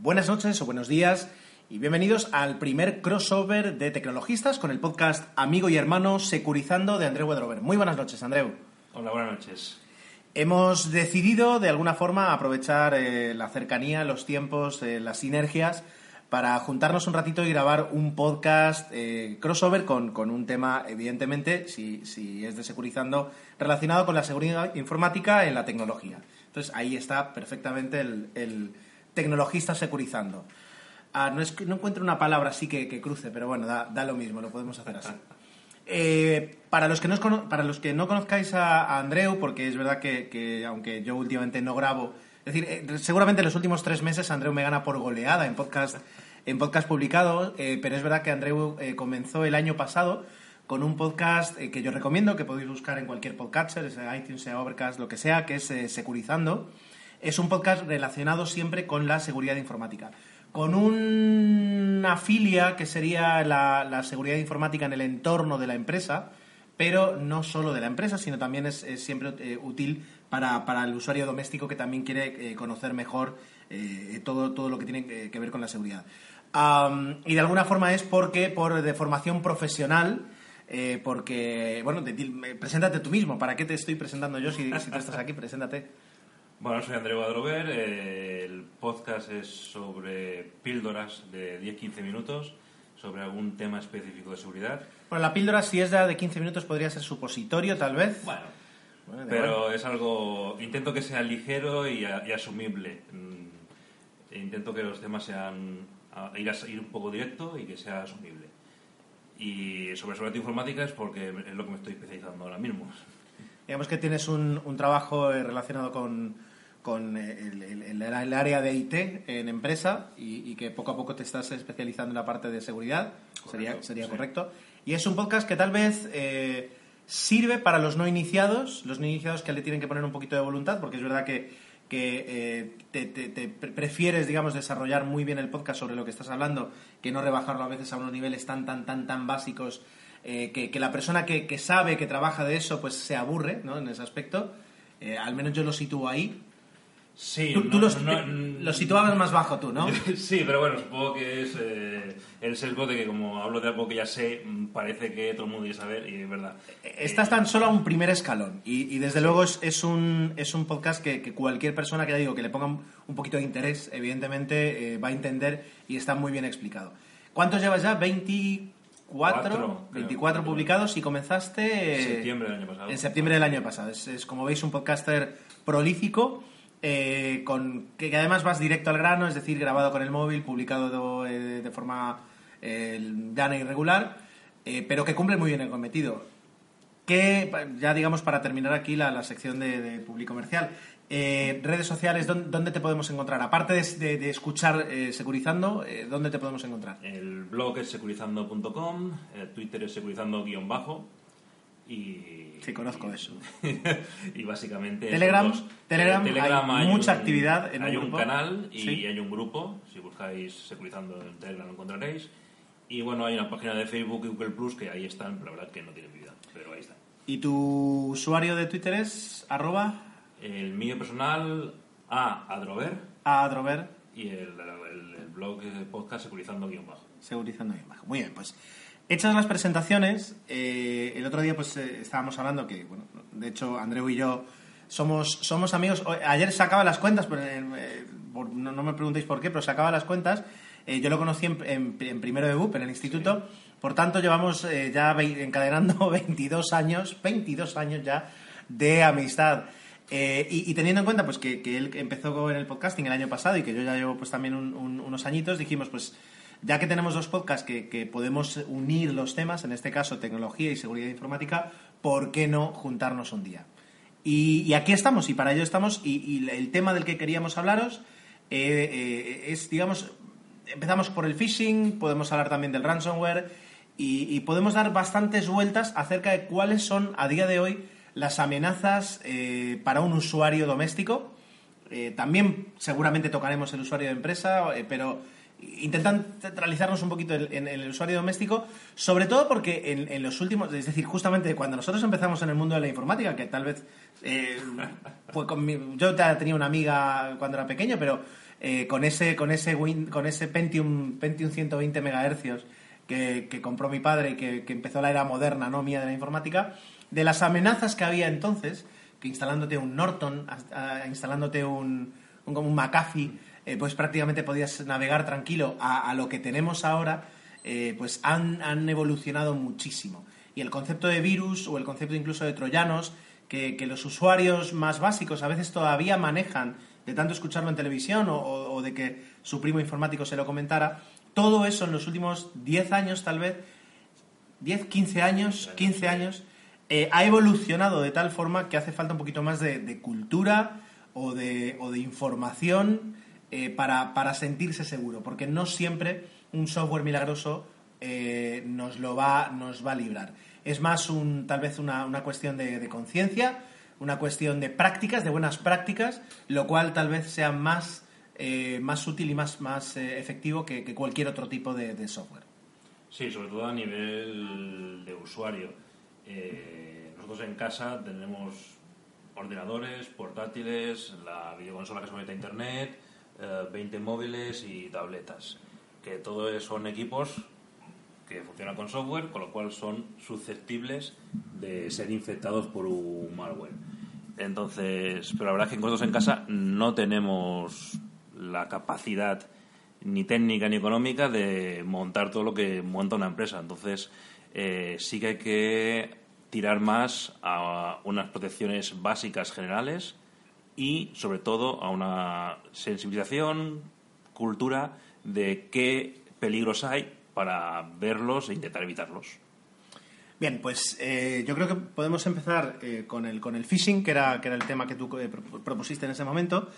Buenas noches o buenos días y bienvenidos al primer crossover de tecnologistas con el podcast Amigo y Hermano Securizando de Andreu Wedrover. Muy buenas noches, Andreu. Hola, buenas noches. Hemos decidido de alguna forma aprovechar eh, la cercanía, los tiempos, eh, las sinergias para juntarnos un ratito y grabar un podcast eh, crossover con, con, un tema, evidentemente, si, si, es de securizando, relacionado con la seguridad informática en la tecnología. Entonces ahí está perfectamente el, el tecnologista securizando. Ah, no, es, no, encuentro una palabra así que, que cruce, pero bueno, da, da, lo mismo, lo podemos hacer así. Eh, para, los que no, para los que no conozcáis a, a Andreu, porque es verdad que, que, aunque yo últimamente no grabo, es decir, eh, seguramente en los últimos tres meses Andreu me gana por goleada en podcast, en podcast publicados, eh, pero es verdad que Andreu eh, comenzó el año pasado con un podcast eh, que yo recomiendo, que podéis buscar en cualquier podcatcher, sea iTunes, sea Overcast, lo que sea, que es Securizando. Es un podcast relacionado siempre con la seguridad informática con una filia que sería la, seguridad informática en el entorno de la empresa, pero no solo de la empresa, sino también es, siempre eh, útil para, para, el usuario doméstico que también quiere eh, conocer mejor eh, todo, todo lo que tiene que ver con la seguridad. Um, y de alguna forma es porque, por de formación profesional, eh, porque, bueno, te, te, preséntate tú mismo. ¿Para qué te estoy presentando yo si, si tú estás aquí? Preséntate. Bueno, soy Andreu Adrover. Eh, el podcast es sobre píldoras de 10-15 minutos sobre algún tema específico de seguridad. Bueno, la píldora, si es de 15 minutos, podría ser supositorio, tal vez. Bueno, bueno pero bueno. es algo. Intento que sea ligero y, y asumible. Mm, intento que los temas sean. Ir, a, ir un poco directo y que sea asumible. Y sobre seguridad informática es porque es lo que me estoy especializando ahora mismo. Digamos que tienes un, un trabajo relacionado con, con el, el, el, área de IT en empresa y, y, que poco a poco te estás especializando en la parte de seguridad, correcto, sería, sería sí. correcto. Y es un podcast que tal vez eh, sirve para los no iniciados, los no iniciados que le tienen que poner un poquito de voluntad, porque es verdad que, que eh, te, te, te, prefieres, digamos, desarrollar muy bien el podcast sobre lo que estás hablando, que no rebajarlo a veces a unos niveles tan, tan, tan, tan básicos eh, que, que, la persona que, que, sabe, que trabaja de eso, pues se aburre, ¿no? En ese aspecto. Eh, al menos yo lo sitúo ahí. Sí, tú, no, tú los, no, lo situabas más bajo tú, ¿no? sí, pero bueno, supongo que es eh, el sesgo de que como hablo de algo que ya sé, mm, parece que todo el mundo quiere saber y es verdad. Estás tan solo a un primer escalón y, y desde sí. luego es, es, un, es un podcast que, que, cualquier persona que ya digo que le ponga un poquito de interés, evidentemente eh, va a entender y está muy bien explicado. ¿Cuántos llevas ya? 20... Cuatro, 24 creo, publicados y comenzaste en septiembre del año pasado. En septiembre del año pasado. Es, es como veis un podcaster prolífico eh, con que, además vas directo al grano, es decir, grabado con el móvil, publicado de, eh, de forma eh, llana y regular, eh, pero que cumple muy bien el cometido. Que, ya digamos, para terminar aquí la, la sección de, público comercial, redes sociales, ¿dónde, ¿dónde, te podemos encontrar? Aparte de, escuchar eh, Securizando, ¿dónde te podemos encontrar? El blog es securizando.com, Twitter es securizando-bajo y... Sí, conozco eso. y básicamente... Telegram, dos, Telegram, Telegram, hay, hay mucha un, actividad en Hay un, grupo. canal y ¿Sí? hay un grupo, si buscáis Securizando en Telegram lo encontraréis. Y bueno, hay una página de Facebook y Google Plus que ahí están, la verdad que no tienen vida, pero ahí están. ¿Y tu usuario de Twitter es arroba? El mío personal, A. Adrover. A. Adrover. Y el, el, el blog el podcast Securizando guion bajo. Securizando guion bajo. Muy bien, pues hechas las presentaciones, eh, el otro día pues eh, estábamos hablando que, bueno, de hecho Andreu y yo somos, somos amigos. Ayer sacaba las cuentas, pero, eh, por, no, no, me preguntéis por qué, pero sacaba las cuentas. Yo lo conocí en, en, en, primero de BUP, en el instituto. Sí. Por tanto, llevamos ya encadenando 22 años, 22 años ya de amistad. Eh, y, y, teniendo en cuenta pues que, que, él empezó en el podcasting el año pasado y que yo ya llevo pues también un, un, unos añitos, dijimos pues ya que tenemos dos podcasts que, que, podemos unir los temas, en este caso tecnología y seguridad informática, ¿por qué no juntarnos un día? Y, aquí estamos, y para ello estamos, y, y, el tema del que queríamos hablaros eh, eh, es, digamos, empezamos por el phishing, podemos hablar también del ransomware, y, podemos dar bastantes vueltas acerca de cuáles son a día de hoy las amenazas eh, para un usuario doméstico. Eh, también seguramente tocaremos el usuario de empresa, eh, pero intentan centralizarnos un poquito en, el usuario doméstico, sobre todo porque en, los últimos, es decir, justamente cuando nosotros empezamos en el mundo de la informática, que tal vez mi, yo tenía una amiga cuando era pequeño, pero eh, con ese, con ese, con ese Pentium, Pentium 120 MHz que, compró mi padre y que, empezó la era moderna, ¿no? Mía de la informática, de las amenazas que había entonces, que instalándote un Norton, instalándote un, un, un McAfee, eh, pues prácticamente podías navegar tranquilo a, a lo que tenemos ahora, eh, pues han, han, evolucionado muchísimo. Y el concepto de virus o el concepto incluso de troyanos, que, que, los usuarios más básicos a veces todavía manejan de tanto escucharlo en televisión o, o, de que su primo informático se lo comentara, todo eso en los últimos 10 años tal vez, 10, 15 años, 15 años, eh, ha evolucionado de tal forma que hace falta un poquito más de, de cultura o de, o de información eh, para, para, sentirse seguro, porque no siempre un software milagroso eh, nos lo va, nos va a librar. Es más un, tal vez una, una cuestión de, de conciencia, una cuestión de prácticas, de buenas prácticas, lo cual tal vez sea más, eh, más útil y más, más eh, efectivo que, que, cualquier otro tipo de, de, software. Sí, sobre todo a nivel de usuario. Eh, nosotros en casa tenemos ordenadores, portátiles, la videoconsola que se conecta a internet, 20 móviles y tabletas. Que todo son equipos que funcionan con software, con lo cual son susceptibles de ser infectados por un malware. Entonces, pero la verdad es que nosotros en casa no tenemos la capacidad ni técnica ni económica de montar todo lo que monta una empresa. Entonces, eh, sí que hay que tirar más a unas protecciones básicas generales y, sobre todo, a una sensibilización, cultura de qué peligros hay para verlos e intentar evitarlos. Bien, pues eh, yo creo que podemos empezar eh, con, el, con el phishing, que era, que era el tema que tú eh, propusiste en ese momento.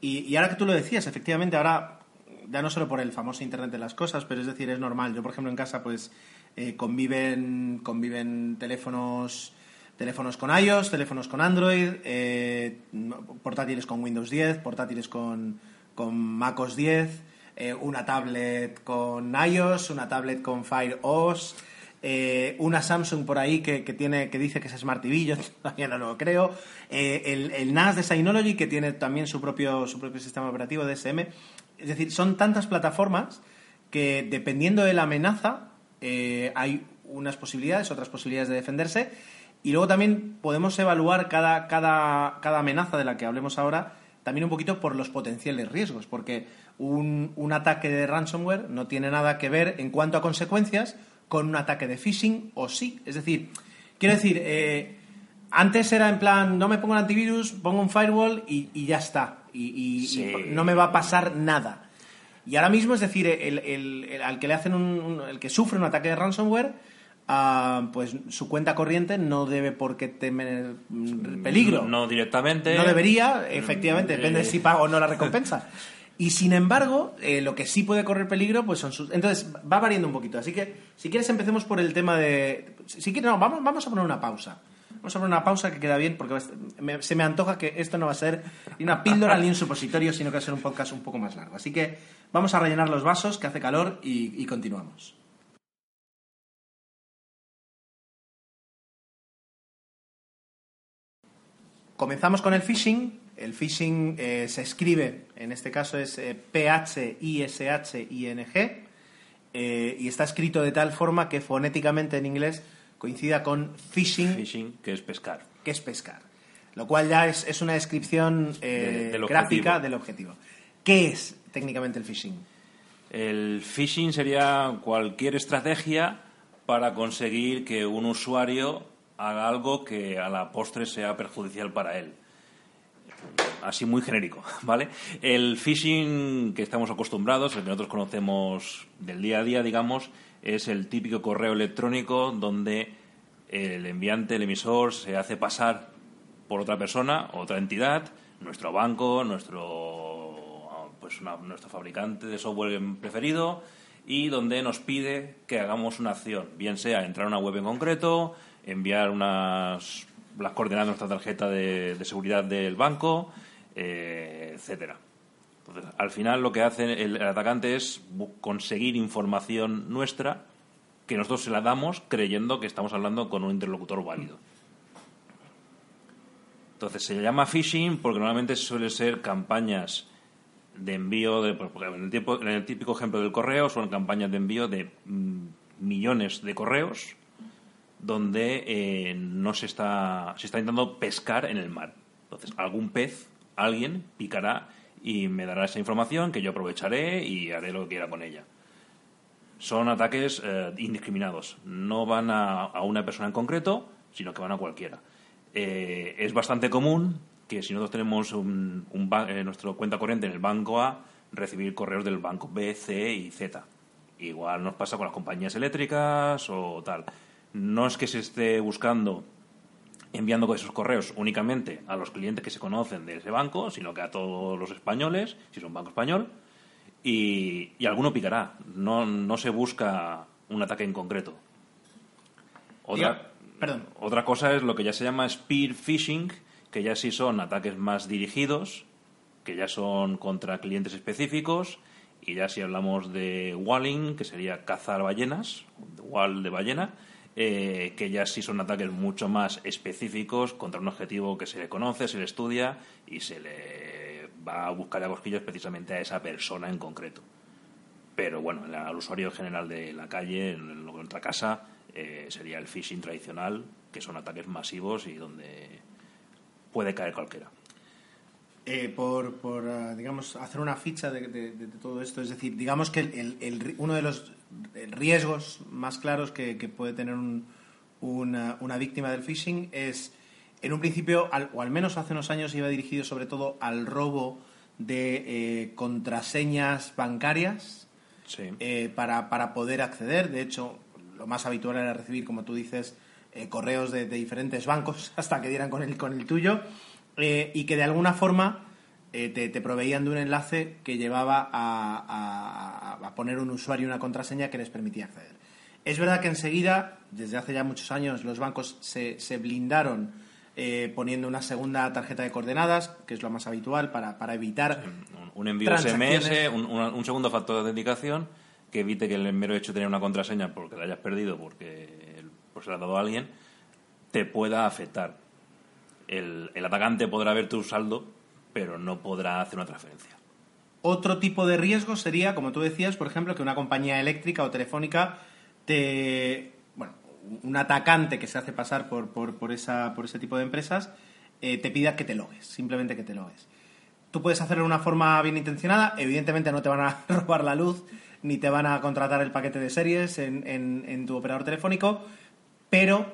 Y, y, ahora que tú lo decías, efectivamente, ahora, ya no solo por el famoso Internet de las cosas, pero es decir, es normal. Yo, por ejemplo, en casa, pues eh, conviven, conviven teléfonos teléfonos con iOS, teléfonos con Android, eh, portátiles con Windows 10, portátiles con, con MacOS 10 eh, una tablet con iOS, una tablet con Fire OS, eh, una Samsung por ahí que, que, tiene, que dice que es Smart TV, yo todavía no lo creo, eh, el, el, NAS de Synology que tiene también su propio, su propio sistema operativo DSM. Es decir, son tantas plataformas que dependiendo de la amenaza hay unas posibilidades, otras posibilidades de defenderse. Y luego también podemos evaluar cada, cada, cada amenaza de la que hablemos ahora también un poquito por los potenciales riesgos, porque un, un, ataque de ransomware no tiene nada que ver en cuanto a consecuencias con un ataque de phishing o sí. Es decir, quiero decir, eh, antes era en plan, no me pongo el antivirus, pongo un firewall y, y ya está. Y, y, sí. y, no me va a pasar nada. Y ahora mismo, es decir, el, el, el al que le hacen un, un, el que sufre un ataque de ransomware, uh, pues su cuenta corriente no debe por qué temer peligro. No directamente. No debería, efectivamente, depende de si paga o no la recompensa. Y sin embargo, eh, lo que sí puede correr peligro, pues son sus. Entonces, va variando un poquito. Así que, si quieres, empecemos por el tema de. Si quieres, no, vamos, vamos a poner una pausa. Vamos a poner una pausa que queda bien, porque me, se me antoja que esto no va a ser ni una píldora ni un supositorio, sino que va a ser un podcast un poco más largo. Así que vamos a rellenar los vasos, que hace calor, y, y continuamos. Comenzamos con el phishing. El phishing eh, se escribe, en este caso es eh, P-H-I-S-H-I-N-G, eh, y está escrito de tal forma que fonéticamente en inglés coincida con phishing. Phishing, que es pescar. Que es pescar. Lo cual ya es, es una descripción de, del gráfica del objetivo. ¿Qué es técnicamente el phishing? El phishing sería cualquier estrategia para conseguir que un usuario haga algo que a la postre sea perjudicial para él. Así muy genérico, ¿vale? El phishing que estamos acostumbrados, el que nosotros conocemos del día a día, digamos, es el típico correo electrónico donde el enviante, el emisor, se hace pasar por otra persona, otra entidad, nuestro banco, nuestro, pues una, nuestro fabricante de software preferido, y donde nos pide que hagamos una acción, bien sea entrar a una web en concreto, enviar unas las coordenadas de nuestra tarjeta de, de seguridad del banco, eh, etcétera. Entonces, al final lo que hace el, atacante es conseguir información nuestra que nosotros se la damos creyendo que estamos hablando con un interlocutor válido. Entonces se llama phishing porque normalmente suele ser campañas de envío, de, pues, en, el en el típico ejemplo del correo, son campañas de envío de mm, millones de correos donde eh, no se está, se está intentando pescar en el mar. Entonces, algún pez, alguien, picará y me dará esa información que yo aprovecharé y haré lo que quiera con ella. Son ataques eh, indiscriminados. No van a, una persona en concreto, sino que van a cualquiera. Eh, es bastante común que si nosotros tenemos un, nuestro cuenta corriente en el banco A, recibir correos del banco B, C y Z. Igual nos pasa con las compañías eléctricas o tal no es que se esté buscando enviando esos correos únicamente a los clientes que se conocen de ese banco, sino que a todos los españoles, si es un banco español, y, alguno picará. No, no se busca un ataque en concreto. Otra, otra cosa es lo que ya se llama spear phishing, que ya sí son ataques más dirigidos, que ya son contra clientes específicos, y ya si hablamos de walling, que sería cazar ballenas, wall de ballena, eh, que ya sí son ataques mucho más específicos contra un objetivo que se le conoce, se le estudia y se le va a buscar a cosquillas precisamente a esa persona en concreto. Pero bueno, al usuario general de la calle, en nuestra casa, eh, sería el phishing tradicional, que son ataques masivos y donde puede caer cualquiera. Eh, por, por ah, digamos, hacer una ficha de, todo esto, es decir, digamos que el, uno de los riesgos más claros que, puede tener una, una, víctima del phishing es, en un principio, o al menos hace unos años, iba dirigido sobre todo al robo de eh, contraseñas bancarias eh, para, para, poder acceder. De hecho, lo más habitual era recibir, como tú dices, correos de, de, diferentes bancos hasta que dieran con el, con el tuyo. Eh, y que de alguna forma eh, te, proveían de un enlace que llevaba a, poner un usuario y una contraseña que les permitía acceder. Es verdad que enseguida, desde hace ya muchos años, los bancos se, blindaron eh, poniendo una segunda tarjeta de coordenadas, que es lo más habitual para, evitar. un envío SMS, un, segundo factor de autenticación que evite que el mero hecho de tener una contraseña porque la hayas perdido, porque pues, se la ha dado a alguien, te pueda afectar el, atacante podrá ver tu saldo, pero no podrá hacer una transferencia. Otro tipo de riesgo sería, como tú decías, por ejemplo, que una compañía eléctrica o telefónica te. Bueno, un atacante que se hace pasar por, por, esa, por ese tipo de empresas eh, te pida que te logues, simplemente que te logues. Tú puedes hacerlo de una forma bien intencionada, evidentemente no te van a robar la luz ni te van a contratar el paquete de series en, tu operador telefónico, pero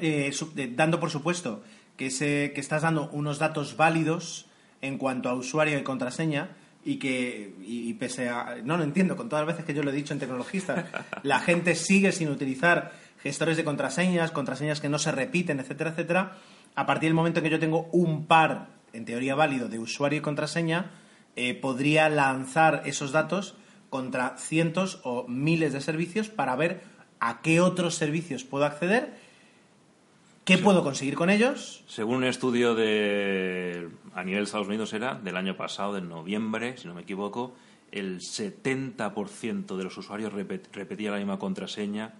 eh, dando por supuesto que, que estás dando unos datos válidos en cuanto a usuario y contraseña y que, y, pese a, no lo entiendo, con todas las veces que yo lo he dicho en tecnologista, la gente sigue sin utilizar gestores de contraseñas, contraseñas que no se repiten, etcétera, etcétera, a partir del momento en que yo tengo un par, en teoría válido, de usuario y contraseña, eh, podría lanzar esos datos contra cientos o miles de servicios para ver a qué otros servicios puedo acceder ¿Qué puedo conseguir con ellos? Según un estudio de a nivel de Estados Unidos era del año pasado, de noviembre, si no me equivoco, el 70% de los usuarios repetía la misma contraseña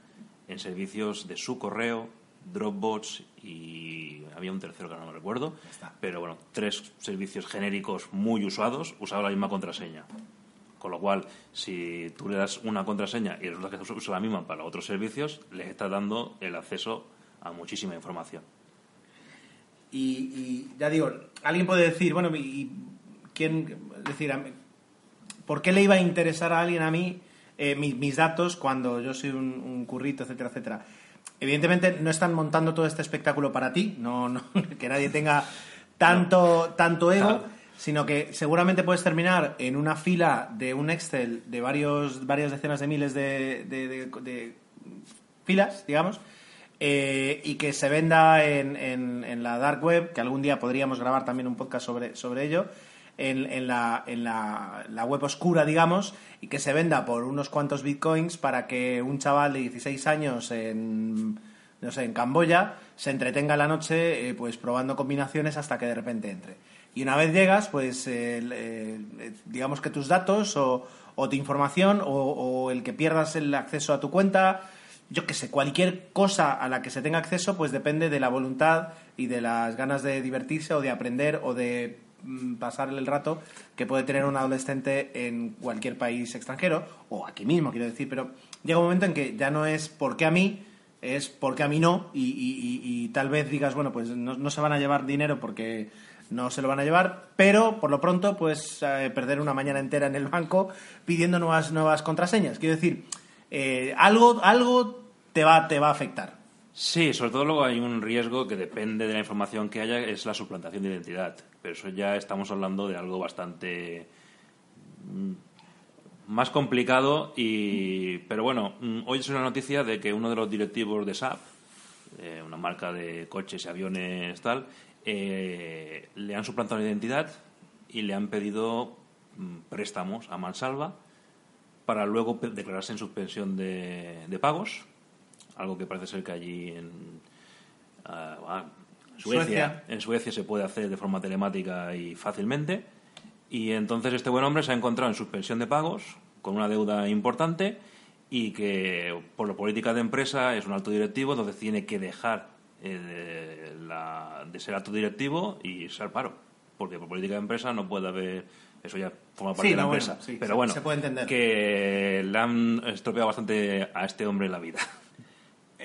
en servicios de su correo, Dropbox y había un tercero que no me recuerdo, pero bueno, tres servicios genéricos muy usados usaban la misma contraseña. Con lo cual, si tú le das una contraseña y resulta que usa la misma para otros servicios, les estás dando el acceso a muchísima información. Y, ya digo, alguien puede decir, bueno, ¿y quién, decir, ¿por qué le iba a interesar a alguien a mí eh, mis, datos cuando yo soy un, currito, etcétera, etcétera? Evidentemente no están montando todo este espectáculo para ti, no, no que nadie tenga tanto, tanto ego, sino que seguramente puedes terminar en una fila de un Excel de varios, varias decenas de miles de, de filas, digamos, eh, y que se venda en, en, la dark web, que algún día podríamos grabar también un podcast sobre, sobre ello, en, en, la, la, la, web oscura, digamos, y que se venda por unos cuantos bitcoins para que un chaval de 16 años en, no sé, en Camboya se entretenga la noche eh, pues probando combinaciones hasta que de repente entre. Y una vez llegas, pues eh, digamos que tus datos o, o tu información o el que pierdas el acceso a tu cuenta yo qué sé, cualquier cosa a la que se tenga acceso, pues depende de la voluntad y de las ganas de divertirse o de aprender o de mm, pasar el rato que puede tener un adolescente en cualquier país extranjero, o aquí mismo, quiero decir, pero llega un momento en que ya no es porque a mí, es porque a mí no, y, tal vez digas, bueno, pues no, se van a llevar dinero porque no se lo van a llevar, pero por lo pronto, pues eh, perder una mañana entera en el banco pidiendo nuevas, nuevas contraseñas. Quiero decir, eh, algo, algo te va, te va a afectar. Sí, sobre todo luego hay un riesgo que depende de la información que haya, es la suplantación de identidad. Pero eso ya estamos hablando de algo bastante mm, más complicado y pero bueno mm, hoy es una noticia de que uno de los directivos de SAP eh, una marca de coches y aviones tal eh, le han suplantado la identidad y le han pedido mm, préstamos a mansalva para luego declararse en suspensión de, pagos algo que parece ser que allí en ah, Suecia, en Suecia se puede hacer de forma telemática y fácilmente y entonces este buen hombre se ha encontrado en suspensión de pagos, con una deuda importante y que por la política de empresa es un alto directivo, entonces tiene que dejar eh, de, ser alto directivo y ser paro. Porque por política de empresa no puede haber. Eso ya forma parte de la empresa. Pero bueno, que le han estropeado bastante a este hombre la vida.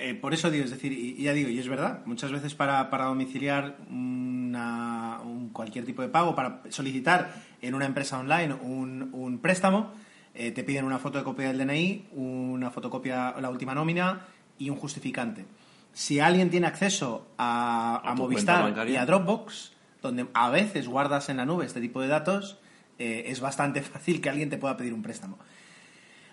Eh, por eso digo, es decir, y, ya digo, y es verdad, muchas veces para, para domiciliar una, un, cualquier tipo de pago, para solicitar en una empresa online un, un préstamo, eh, te piden una fotocopia del DNI, una fotocopia, la última nómina y un justificante. Si alguien tiene acceso a, Movistar y a Dropbox, donde a veces guardas en la nube este tipo de datos, eh, es bastante fácil que alguien te pueda pedir un préstamo.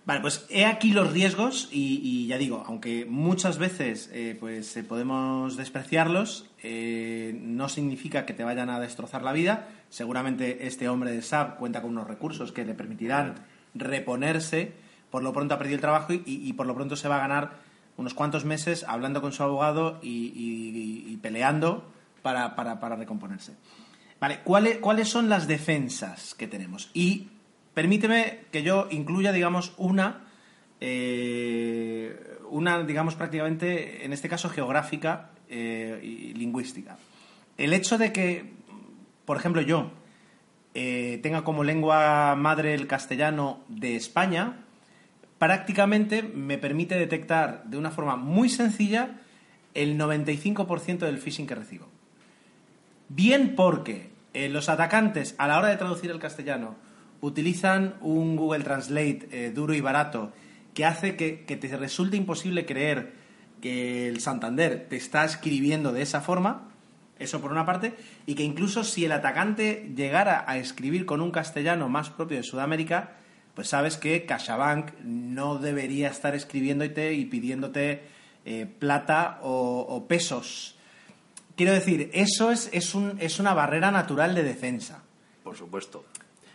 Vale, pues he aquí los riesgos y, ya digo, aunque muchas veces eh, pues podemos despreciarlos, no significa que te vayan a destrozar la vida. Seguramente este hombre de SAP cuenta con unos recursos que le permitirán reponerse. Por lo pronto ha perdido el trabajo y, por lo pronto se va a ganar unos cuantos meses hablando con su abogado y, peleando para, recomponerse. Vale, ¿cuáles, ¿cuáles son las defensas que tenemos? Y permíteme que yo incluya, digamos, una, eh, una, digamos, prácticamente, en este caso, geográfica eh, y lingüística. El hecho de que, por ejemplo, yo, eh, tenga como lengua madre el castellano de España, prácticamente me permite detectar de una forma muy sencilla el 95% del phishing que recibo. Bien porque los atacantes a la hora de traducir el castellano utilizan un Google Translate eh, duro y barato que hace que, que te resulte imposible creer que el Santander te está escribiendo de esa forma, eso por una parte, y que incluso si el atacante llegara a escribir con un castellano más propio de Sudamérica, pues sabes que CaixaBank no debería estar escribiéndote y pidiéndote eh, plata o, pesos. Quiero decir, eso es, es, un, es una barrera natural de defensa. Por supuesto.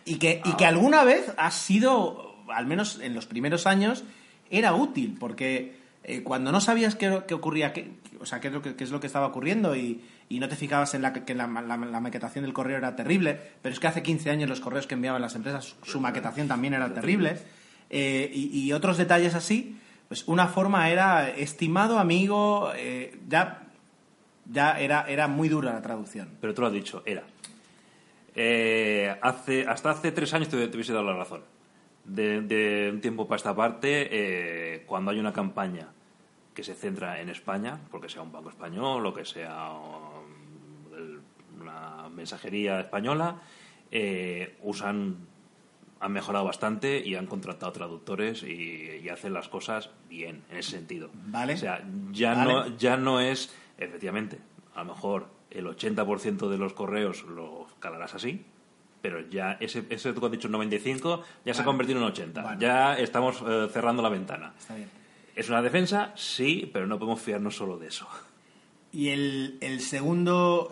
Y que, y que alguna vez ha sido, al menos en los primeros años, era útil, porque eh, cuando no sabías qué, ocurría, qué, o sea, qué es, lo que, es lo que estaba ocurriendo y, no te fijabas en la, que la, maquetación del correo era terrible, pero es que hace 15 años los correos que enviaban las empresas, su maquetación también era terrible, eh, y, otros detalles así, pues una forma era estimado amigo, eh, ya, ya era, era muy dura la traducción. Pero tú lo has dicho, era. Hace, hasta hace tres años te, te hubiese dado la razón de, un tiempo para esta parte, eh, cuando hay una campaña que se centra en España, porque sea un banco español o que sea una mensajería española, eh, usan, han mejorado bastante y han contratado traductores y, hacen las cosas bien en ese sentido. Vale. O sea, ya, no, ya no es, efectivamente, a lo mejor el 80% de los correos lo calarás así, pero ya ese, ese que has dicho 95 ya se ha convertido en 80. Ya estamos eh, cerrando la ventana. Está bien. ¿Es una defensa? Sí, pero no podemos fiarnos solo de eso. Y el, el segundo,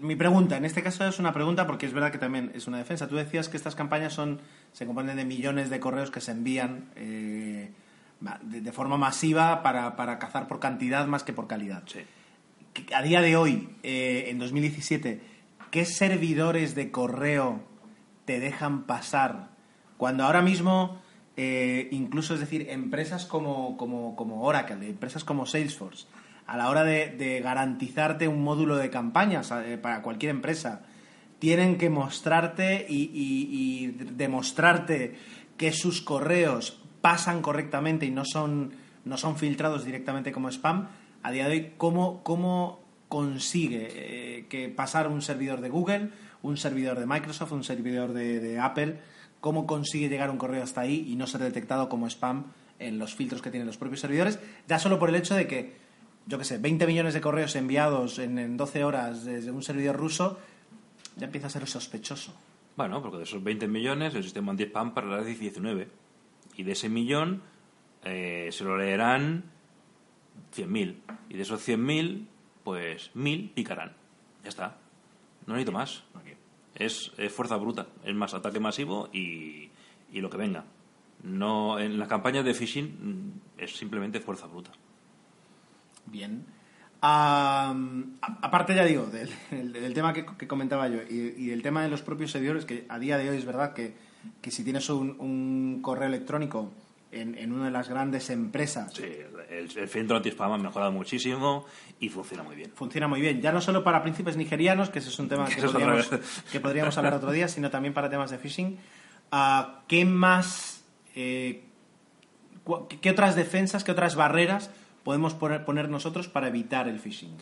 mi pregunta, en este caso es una pregunta porque es verdad que también es una defensa. Tú decías que estas campañas son se componen de millones de correos que se envían eh, de, forma masiva para, para, cazar por cantidad más que por calidad. Sí. A día de hoy, eh, en 2017, ¿qué servidores de correo te dejan pasar? Cuando ahora mismo, eh, incluso es decir, empresas como, como, Oracle, empresas como Salesforce, a la hora de, garantizarte un módulo de campañas eh, para cualquier empresa, tienen que mostrarte y, y demostrarte que sus correos pasan correctamente y no son, no son filtrados directamente como spam, a día de hoy, ¿cómo, cómo consigue eh, que pasar un servidor de Google, un servidor de Microsoft, un servidor de, Apple, cómo consigue llegar un correo hasta ahí y no ser detectado como spam en los filtros que tienen los propios servidores, ya solo por el hecho de que, yo qué sé, 20 millones de correos enviados en, en 12 horas desde un servidor ruso, ya empieza a ser sospechoso. Bueno, porque de esos 20 millones el sistema anti-spam para las 19. Y de ese millón eh, se lo leerán 100.000. Y de esos 100.000, pues 1.000 picarán. Ya está. No necesito más. Es, fuerza bruta. Es más ataque masivo y, y lo que venga. No, en las campañas de phishing mm, es simplemente fuerza bruta. Bien aparte, ya digo, del, tema que, comentaba yo y, el tema de los propios servidores, que a día de hoy es verdad que, si tienes un, correo electrónico en, una de las grandes empresas. Sí, el, filtro anti-spam ha mejorado muchísimo y funciona muy bien. Funciona muy bien, ya no solo para príncipes nigerianos, que ese es un tema que, podríamos, que podríamos, hablar otro día, sino también para temas de phishing. Uh, ¿Qué más. Eh, ¿Qué otras defensas, qué otras barreras podemos poner, poner nosotros para evitar el phishing?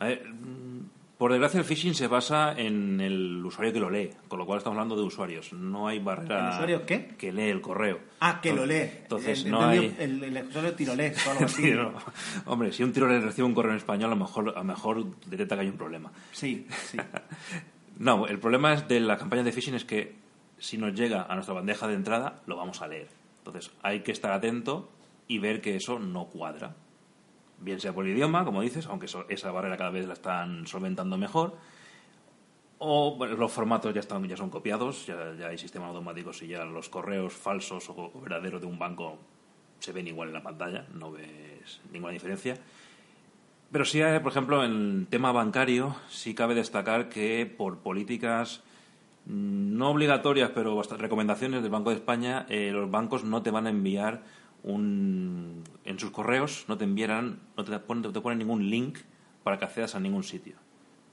Mm, por desgracia, el phishing se basa en el usuario que lo lee, con lo cual estamos hablando de usuarios. No hay barrera. ¿El usuario qué? Que lee el correo. Ah, que lo lee. Entonces, no hay. El, usuario tirolés o algo así. Hombre, si un tirolés recibe un correo en español, a lo mejor, a lo mejor detecta que hay un problema. Sí, sí. no, el problema es de la campaña de phishing es que si nos llega a nuestra bandeja de entrada, lo vamos a leer. Entonces, hay que estar atento y ver que eso no cuadra. Bien sea por el idioma, como dices, aunque esa barrera cada vez la están solventando mejor, o los formatos ya, están, ya son copiados, ya, hay sistemas automáticos y ya los correos falsos o verdaderos de un banco se ven igual en la pantalla, no ves ninguna diferencia. Pero sí, por ejemplo, en el tema bancario, sí cabe destacar que por políticas mm, no obligatorias, pero recomendaciones del Banco de España, eh, los bancos no te van a enviar un, en sus correos no te enviarán, no te ponen, te ponen ningún link para que accedas a ningún sitio.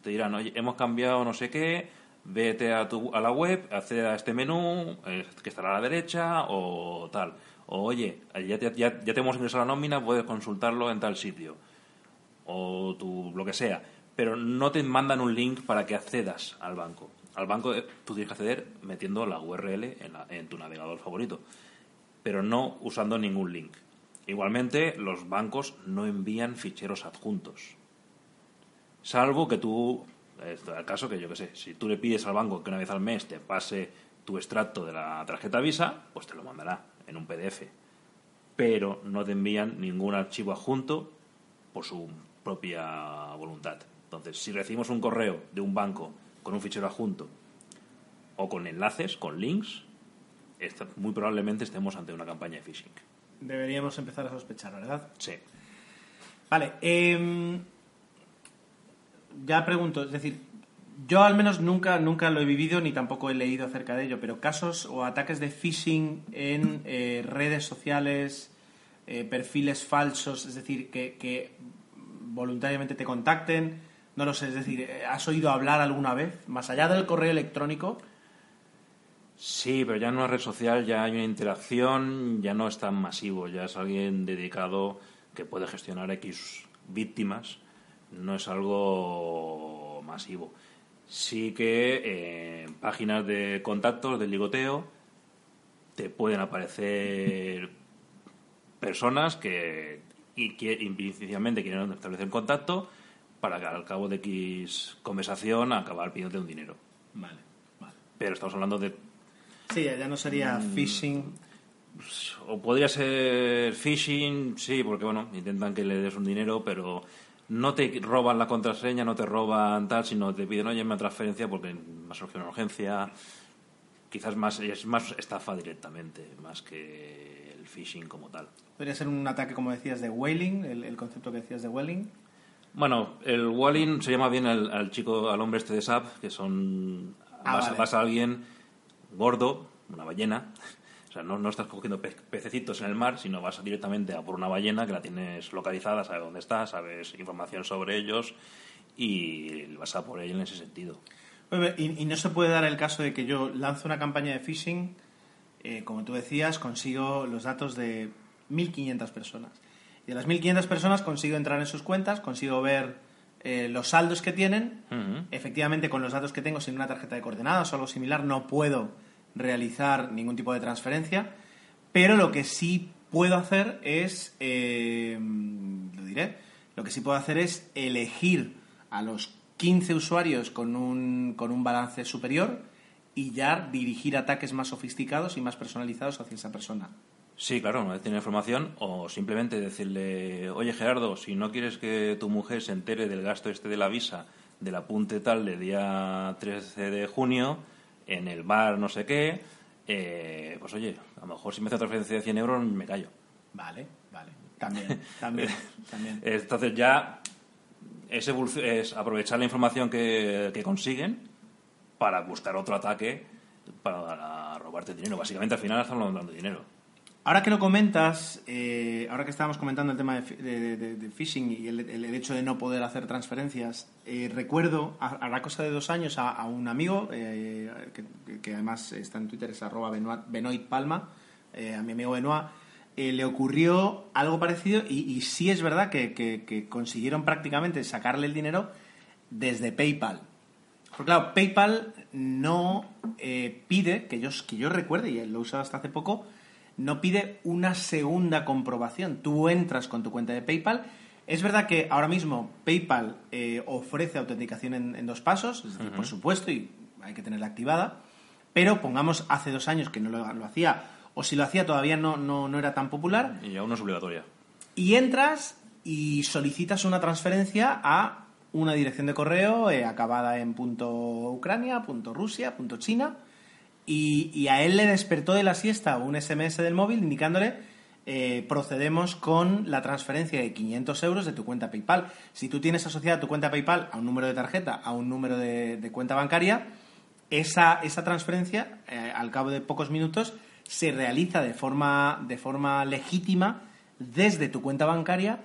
Te dirán, oye, hemos cambiado no sé qué, vete a, tu, a la web, accede a este menú, eh, que estará a la derecha, o tal. O, oye, ya te, ya, te hemos ingresado la nómina, puedes consultarlo en tal sitio. O tu, lo que sea. Pero no te mandan un link para que accedas al banco. Al banco eh, tú tienes que acceder metiendo la URL en, en tu navegador favorito pero no usando ningún link. Igualmente, los bancos no envían ficheros adjuntos. Salvo que tú, el caso que yo que sé, si tú le pides al banco que una vez al mes te pase tu extracto de la tarjeta Visa, pues te lo mandará en un PDF. Pero no te envían ningún archivo adjunto por su propia voluntad. Entonces, si recibimos un correo de un banco con un fichero adjunto o con enlaces, con links, muy probablemente estemos ante una campaña de phishing. Deberíamos empezar a sospechar, ¿verdad? Sí. Vale. Em, ya pregunto, es decir, yo al menos nunca, nunca lo he vivido ni tampoco he leído acerca de ello, pero casos o ataques de phishing en eh, redes sociales, eh, perfiles falsos, es decir, que, que, voluntariamente te contacten, no lo sé, es decir, ¿has oído hablar alguna vez, más allá del correo electrónico? Sí, pero ya en una red social ya hay una interacción, ya no es tan masivo, ya es alguien dedicado que puede gestionar X víctimas, no es algo masivo. Sí que eh, en páginas de contactos, del ligoteo, te pueden aparecer personas que, inicialmente quieren establecer contacto para que al cabo de X conversación acabar pidiéndote un dinero. Vale, vale. Pero estamos hablando de Sí, ya no sería mm. phishing. O podría ser phishing, sí, porque bueno, intentan que le des un dinero, pero no te roban la contraseña, no te roban tal, sino te piden, oye, una transferencia porque me ha surgido una urgencia. Quizás más, es más estafa directamente, más que el phishing como tal. ¿Podría ser un ataque, como decías, de whaling, el, concepto que decías de whaling? Bueno, el whaling se llama bien al, chico, al hombre este de SAP, que son... Ah, vas a alguien gordo, una ballena. O sea, no, no estás cogiendo pececitos en el mar, sino vas directamente a por una ballena que la tienes localizada, sabes dónde está, sabes información sobre ellos y vas a por ella en ese sentido. Y, no se puede dar el caso de que yo lanzo una campaña de phishing, eh, como tú decías, consigo los datos de 1.500 personas. Y de las 1.500 personas consigo entrar en sus cuentas, consigo ver eh, los saldos que tienen. Efectivamente, con los datos que tengo, sin una tarjeta de coordenadas o algo similar, no puedo realizar ningún tipo de transferencia. Pero lo que sí puedo hacer es, eh, lo diré, lo que sí puedo hacer es elegir a los 15 usuarios con un, con un balance superior y ya dirigir ataques más sofisticados y más personalizados hacia esa persona. Sí, claro, una vez tiene información o simplemente decirle, oye Gerardo, si no quieres que tu mujer se entere del gasto este de la visa, del apunte tal de día 13 de junio, en el bar no sé qué, eh, pues oye, a lo mejor si me hace otra transferencia de 100 euros me callo. Vale, vale. También, también, también. Entonces ya es, es aprovechar la información que, consiguen para buscar otro ataque para robarte dinero. Básicamente al final estamos hablando de dinero. Ahora que lo comentas, eh, ahora que estábamos comentando el tema de, phishing y el, hecho de no poder hacer transferencias, eh, recuerdo a, la cosa de dos años a, un amigo eh, que, además está en Twitter, es arroba Benoit Palma, a mi amigo Benoit, le ocurrió algo parecido y, sí es verdad que, consiguieron prácticamente sacarle el dinero desde PayPal. Porque claro, PayPal no pide, que yo, que yo recuerde, y lo he usado hasta hace poco, no pide una segunda comprobación. Tú entras con tu cuenta de PayPal. Es verdad que ahora mismo PayPal eh, ofrece autenticación en, dos pasos, por supuesto, y hay que tenerla activada. Pero pongamos hace dos años que no lo, hacía, o si lo hacía todavía no, no, era tan popular. Y aún no es obligatoria. Y entras y solicitas una transferencia a una dirección de correo eh, acabada en punto Ucrania, punto Rusia, punto China y, a él le despertó de la siesta un SMS del móvil indicándole eh, procedemos con la transferencia de 500 euros de tu cuenta PayPal. Si tú tienes asociada tu cuenta PayPal a un número de tarjeta, a un número de, cuenta bancaria, esa, esa transferencia, eh, al cabo de pocos minutos, se realiza de forma, de forma legítima desde tu cuenta bancaria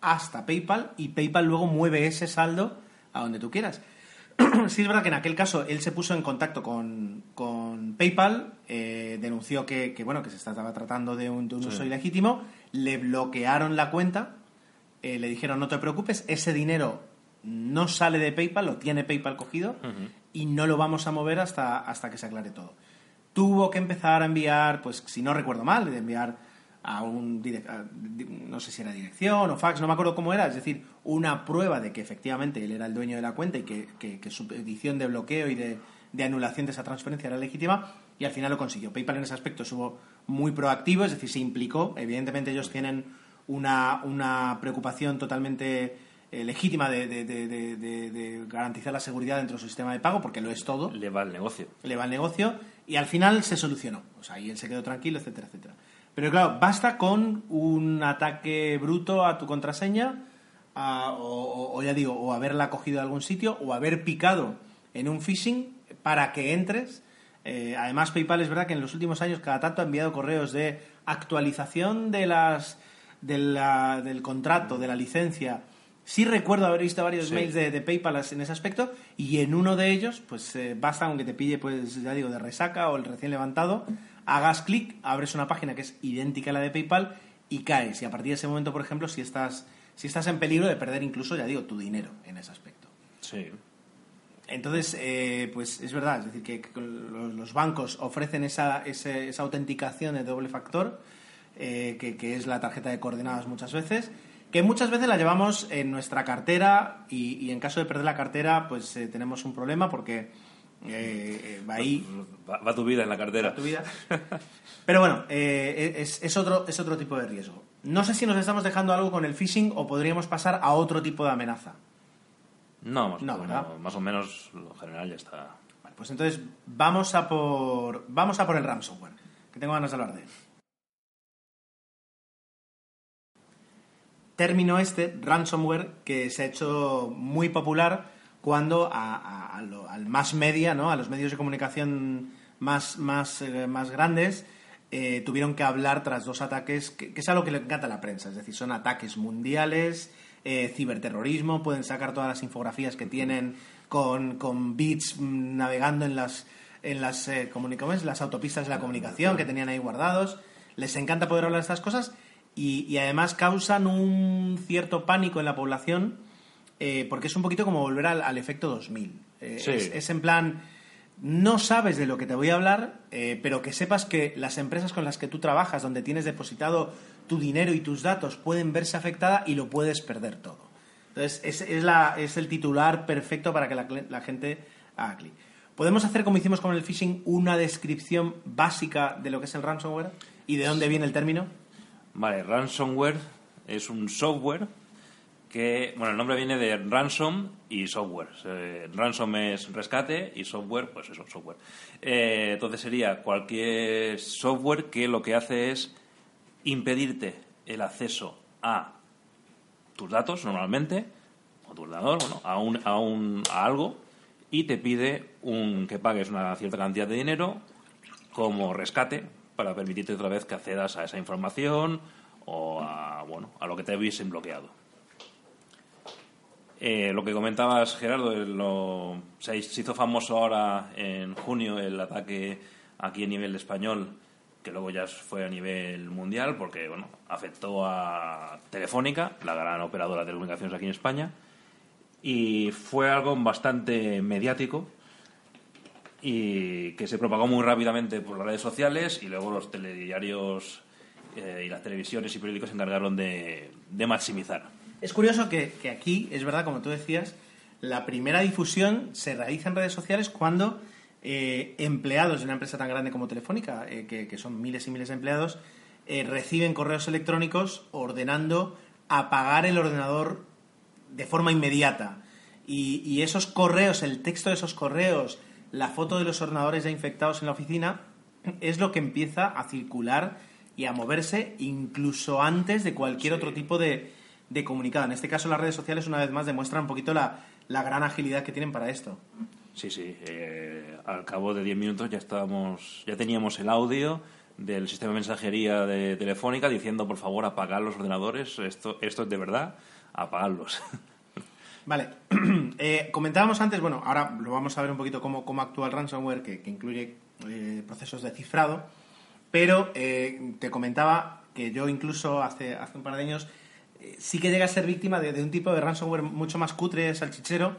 hasta PayPal y PayPal luego mueve ese saldo a donde tú quieras. sí es verdad que en aquel caso él se puso en contacto con, PayPal, eh, denunció que, bueno, que se estaba tratando de un, uso ilegítimo, le bloquearon la cuenta, eh, le dijeron no te preocupes, ese dinero no sale de PayPal, lo tiene PayPal cogido y no lo vamos a mover hasta, hasta que se aclare todo. Tuvo que empezar a enviar, pues si no recuerdo mal, de enviar a un no sé si era dirección o fax, no me acuerdo cómo era, es decir, una prueba de que efectivamente él era el dueño de la cuenta y que, su petición de bloqueo y de, anulación de esa transferencia era legítima y al final lo consiguió. PayPal en ese aspecto estuvo muy proactivo, es decir, se implicó, evidentemente ellos tienen una, una preocupación totalmente eh, legítima de, de, garantizar la seguridad dentro de su sistema de pago, porque lo es todo. Le va el negocio. Le va el negocio y al final se solucionó. O sea, y él se quedó tranquilo, etcétera, etcétera. Pero claro, basta con un ataque bruto a tu contraseña, o, ya digo, o haberla cogido de algún sitio, o haber picado en un phishing para que entres. Eh, además, PayPal es verdad que en los últimos años cada tanto ha enviado correos de actualización de las del contrato, de la licencia. Sí recuerdo haber visto varios mails de, PayPal en ese aspecto y en uno de ellos, pues eh, basta aunque te pille, pues ya digo, de resaca o el recién levantado, hagas clic, abres una página que es idéntica a la de PayPal y caes. Y a partir de ese momento, por ejemplo, si estás, si estás en peligro de perder incluso, ya digo, tu dinero en ese aspecto. Sí. Entonces, eh, pues es verdad, es decir, que, los bancos ofrecen esa, esa, autenticación de doble factor, eh, que, es la tarjeta de coordenadas muchas veces, que muchas veces la llevamos en nuestra cartera y, en caso de perder la cartera, pues eh, tenemos un problema porque eh, va ahí. Va, tu vida en la cartera. tu vida. Pero bueno, eh, es, es, otro, es otro tipo de riesgo. No sé si nos estamos dejando algo con el phishing o podríamos pasar a otro tipo de amenaza. No, más, no, más o menos lo general ya está. pues entonces vamos a por vamos a por el ransomware, que tengo ganas de hablar de él. Término este, ransomware, que se ha hecho muy popular cuando al más media, ¿no? a los medios de comunicación más, más, eh, más grandes, eh, tuvieron que hablar tras dos ataques, que, es algo que le encanta a la prensa, es decir, son ataques mundiales, eh, ciberterrorismo, pueden sacar todas las infografías que tienen con, con bits navegando en las, en las, eh, las autopistas de la comunicación que tenían ahí guardados. Les encanta poder hablar de estas cosas y, y además causan un cierto pánico en la población eh, porque es un poquito como volver al, al efecto 2000. Eh, Sí. es, es en plan, no sabes de lo que te voy a hablar, eh, pero que sepas que las empresas con las que tú trabajas, donde tienes depositado tu dinero y tus datos, pueden verse afectada y lo puedes perder todo. Entonces, es, es la, es el titular perfecto para que la, la gente haga clic. ¿Podemos hacer, como hicimos con el phishing, una descripción básica de lo que es el ransomware y de dónde viene el término? Vale, ransomware es un software que, bueno, el nombre viene de ransom y software. Eh, ransom es rescate y software, pues eso, software. Eh, entonces sería cualquier software que lo que hace es impedirte el acceso a tus datos normalmente, o tu ordenador, bueno, a, un, a, un, a algo, y te pide un, que pagues una cierta cantidad de dinero como rescate para permitirte otra vez que accedas a esa información o a, bueno, a lo que te hubiesen bloqueado. Eh, lo que comentabas, Gerardo, eh, lo- se, hizo famoso ahora en junio el ataque aquí a nivel español, que luego ya fue a nivel mundial, porque bueno, afectó a Telefónica, la gran operadora de telecomunicaciones aquí en España, y fue algo bastante mediático y que se propagó muy rápidamente por las redes sociales y luego los telediarios eh, y las televisiones y periódicos se encargaron de maximizar. Es curioso que, que aquí, es verdad, como tú decías, la primera difusión se realiza en redes sociales cuando eh, empleados de una empresa tan grande como Telefónica, eh, que, que son miles y miles de empleados, eh, reciben correos electrónicos ordenando apagar el ordenador de forma inmediata. Y, y esos correos, el texto de esos correos, la foto de los ordenadores ya infectados en la oficina, es lo que empieza a circular y a moverse incluso antes de cualquier Sí. otro tipo de, de comunicado. En este caso, las redes sociales, una vez más, demuestran un poquito la, la gran agilidad que tienen para esto. Sí, sí. eh, al cabo de 10 minutos ya estábamos, ya teníamos el audio del sistema de mensajería de Telefónica diciendo por favor apagar los ordenadores. Esto, esto es de verdad, apagarlos. Vale, Eh, comentábamos antes, bueno, ahora lo vamos a ver un poquito cómo, cómo actúa el ransomware, que, que incluye eh, procesos de cifrado, pero eh, te comentaba que yo incluso hace, hace un par de años sí que llegué a ser víctima de, un tipo de ransomware mucho más cutre, salchichero,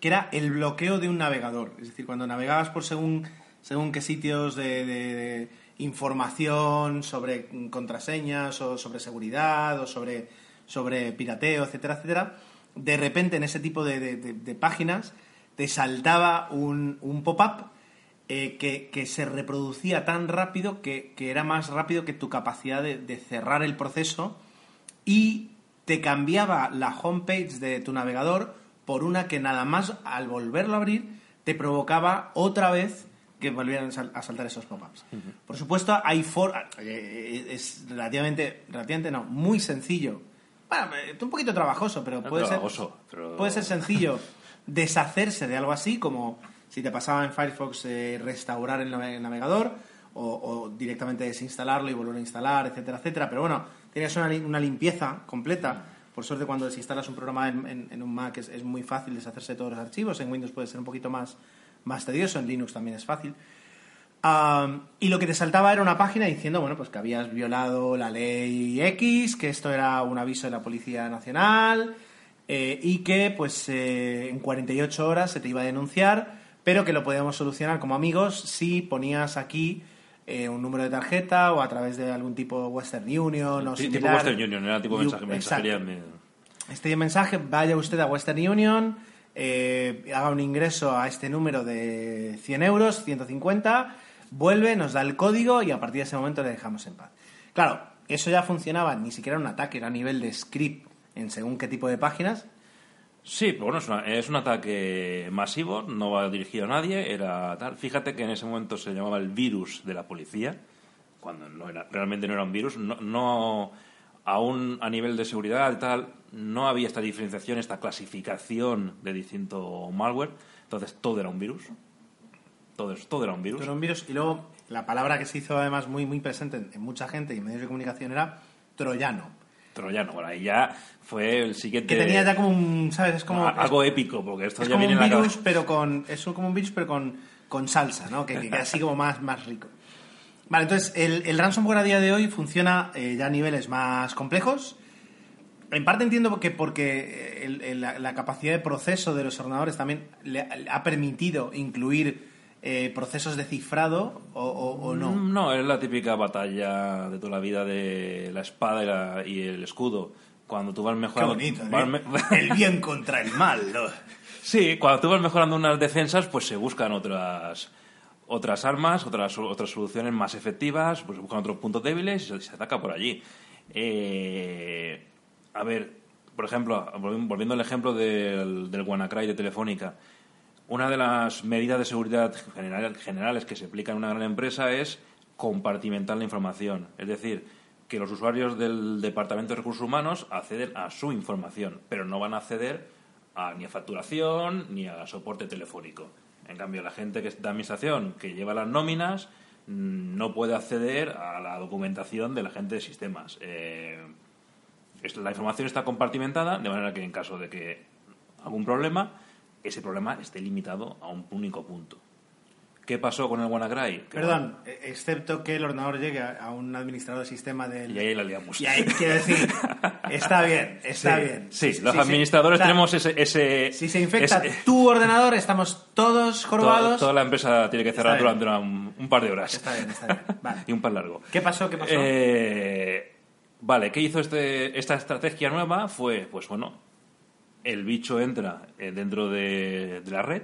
que era el bloqueo de un navegador. Es decir, cuando navegabas por según, según qué sitios de, de- de información sobre contraseñas o sobre seguridad o sobre, sobre pirateo, etcétera, etcétera, de repente en ese tipo de, páginas te saltaba un, un pop-up eh, que, que se reproducía tan rápido que, que era más rápido que tu capacidad de cerrar el proceso y te cambiaba la homepage de tu navegador por una que nada más al volverlo a abrir te provocaba otra vez que volvieran a saltar esos pop-ups. Por supuesto, hay for eh, es relativamente, relativamente no, muy sencillo. Bueno, eh, un poquito trabajoso, pero Es puede ser, trabajoso, pero- puede ser sencillo deshacerse de algo así, como si te pasaba en Firefox eh, restaurar el navegador o, o directamente desinstalarlo y volver a instalar, etcétera, etcétera. Pero bueno, tienes una, li- una limpieza completa. Por suerte, cuando desinstalas un programa en, un Mac es, muy fácil deshacerse de todos los archivos. En Windows puede ser un poquito más, más tedioso, en Linux también es fácil. Y lo que te saltaba era una página diciendo, bueno, pues que habías violado la ley X, que esto era un aviso de la Policía Nacional eh, y que pues eh, en 48 horas se te iba a denunciar, pero que lo podíamos solucionar como amigos si ponías aquí eh, un número de tarjeta o a través de algún tipo Western Union o Sí, tipo. Western Union, era tipo mensaje, mensajería. me- Este mensaje, vaya usted a Western Union, eh, haga un ingreso a este número de 100 euros, 150, vuelve, nos da el código y a partir de ese momento le dejamos en paz. Claro, eso ya funcionaba, ni siquiera era un ataque, era a nivel de script en según qué tipo de páginas. Sí, pero bueno, es, una- es un ataque masivo, no va dirigido a nadie, era tal. Fíjate que en ese momento se llamaba el virus de la policía, cuando no era, realmente no era un virus, no, no aún a nivel de seguridad y tal, no había esta diferenciación, esta clasificación de distinto malware, entonces todo era un virus. Todo, todo era un virus. Era un virus y luego la palabra que se hizo además muy, muy presente en, en mucha gente y en medios de comunicación era troyano. Troyano. Bueno, ahí ya fue el siguiente... Que tenía ya como un, ¿sabes? Es como... algo épico, porque esto es ya como viene un en la virus, cabeza. pero con... Es como un virus, pero con, con salsa, ¿no? Que, que así como más, más rico. Vale, entonces el, el ransomware a día de hoy funciona eh, ya a niveles más complejos. En parte entiendo que porque el- el- la, la capacidad de proceso de los ordenadores también le, le ha permitido incluir eh, procesos de cifrado o, o- o no. Mm, No, es la típica batalla de toda la vida de la espada y, la- y el escudo. Cuando tú vas Qué mejorando... bonito, vas ¿eh? me- El bien contra el mal. ¿no? Sí, cuando tú vas mejorando unas defensas, pues se buscan otras otras armas, otras otras soluciones más efectivas, pues se buscan otros puntos débiles y se, se ataca por allí. Eh, a ver, por ejemplo, volvi- volviendo al ejemplo del, del WannaCry de Telefónica, una de las medidas de seguridad general- generales que se aplica en una gran empresa es compartimentar la información. Es decir, que los usuarios del Departamento de Recursos Humanos acceden a su información, pero no van a acceder a, ni a facturación ni a soporte telefónico. En cambio, la gente que es de administración, que lleva las nóminas, mm, no puede acceder a la documentación de la gente de sistemas. Eh, la información está compartimentada, de manera que en caso de que algún problema, ese problema esté limitado a un único punto. ¿Qué pasó con el WannaCry? Perdón, eh, excepto que el ordenador llegue a, un administrador de sistema bueno, del... y ahí la liamos. Y ahí, quiero decir, está bien, está sí, bien. Sí, los administradores tenemos ese... ese Si se infecta ese- tu ordenador, estamos todos jorobados. toda la empresa tiene que cerrar durante un par de horas. Está bien, está bien. Vale. y un par largo. ¿Qué pasó? ¿Qué pasó? Eh, vale, ¿qué hizo este, esta estrategia nueva? Fue, pues bueno, el bicho entra eh, dentro de, la red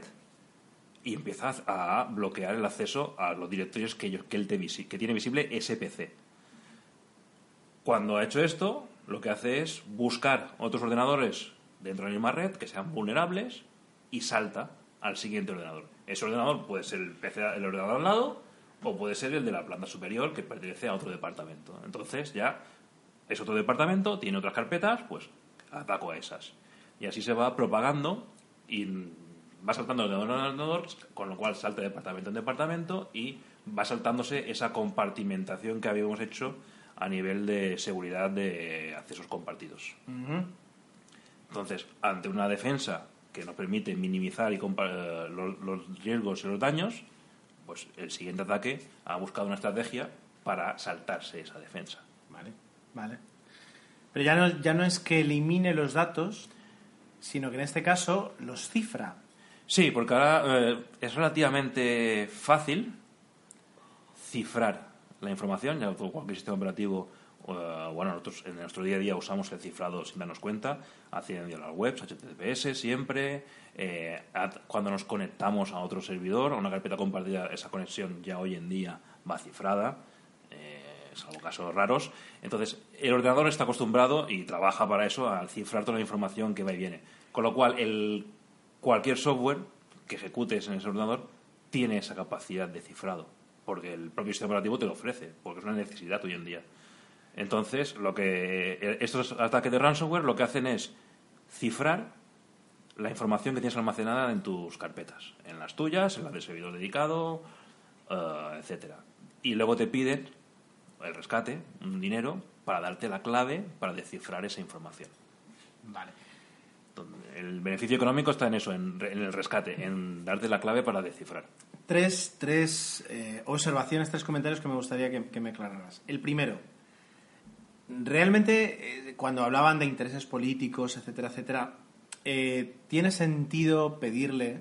y empieza a bloquear el acceso a los directorios que, ellos- que, él te que tiene visible SPC. Cuando ha hecho esto, lo que hace es buscar otros ordenadores dentro de la misma red que sean vulnerables y salta al siguiente ordenador. Ese ordenador puede ser el, PC, el ordenador al lado o puede ser el de la planta superior que pertenece a otro departamento. Entonces ya es otro departamento, tiene otras carpetas, pues ataco a esas. Y así se va propagando y va saltando de ordenador en ordenador, con lo cual salta de departamento en departamento y va saltándose esa compartimentación que habíamos hecho a nivel de seguridad de accesos compartidos. Entonces, ante una defensa que nos permite minimizar y eh, los, los riesgos y los daños, pues el siguiente ataque ha buscado una estrategia para saltarse esa defensa. Vale, vale. Pero ya no, ya no es que elimine los datos, sino que en este caso los cifra. Sí, porque ahora eh, es relativamente fácil cifrar la información, ya cualquier sistema operativo, eh, bueno, nosotros en nuestro día a día usamos el cifrado sin darnos cuenta, accediendo a las webs, HTTPS siempre, eh, cuando nos conectamos a otro servidor, a una carpeta compartida, esa conexión ya hoy en día va cifrada, salvo casos raros. Entonces, el ordenador está acostumbrado y trabaja para eso, a cifrar toda la información que va y viene. Con lo cual, el, cualquier software que ejecutes en ese ordenador tiene esa capacidad de cifrado, porque el propio sistema operativo te lo ofrece, porque es una necesidad hoy en día. Entonces, lo que estos ataques de ransomware lo que hacen es cifrar la información que tienes almacenada en tus carpetas, en las tuyas, en las del servidor dedicado, eh, etcétera. Y luego te piden el rescate, un dinero, para darte la clave para descifrar esa información. Vale. El beneficio económico está en eso, en, el rescate, en darte la clave para descifrar. Tres, tres eh, observaciones, tres comentarios que me gustaría que, que me aclararas. El primero, realmente eh, cuando hablaban de intereses políticos, etcétera, etcétera, eh, ¿tiene sentido pedirle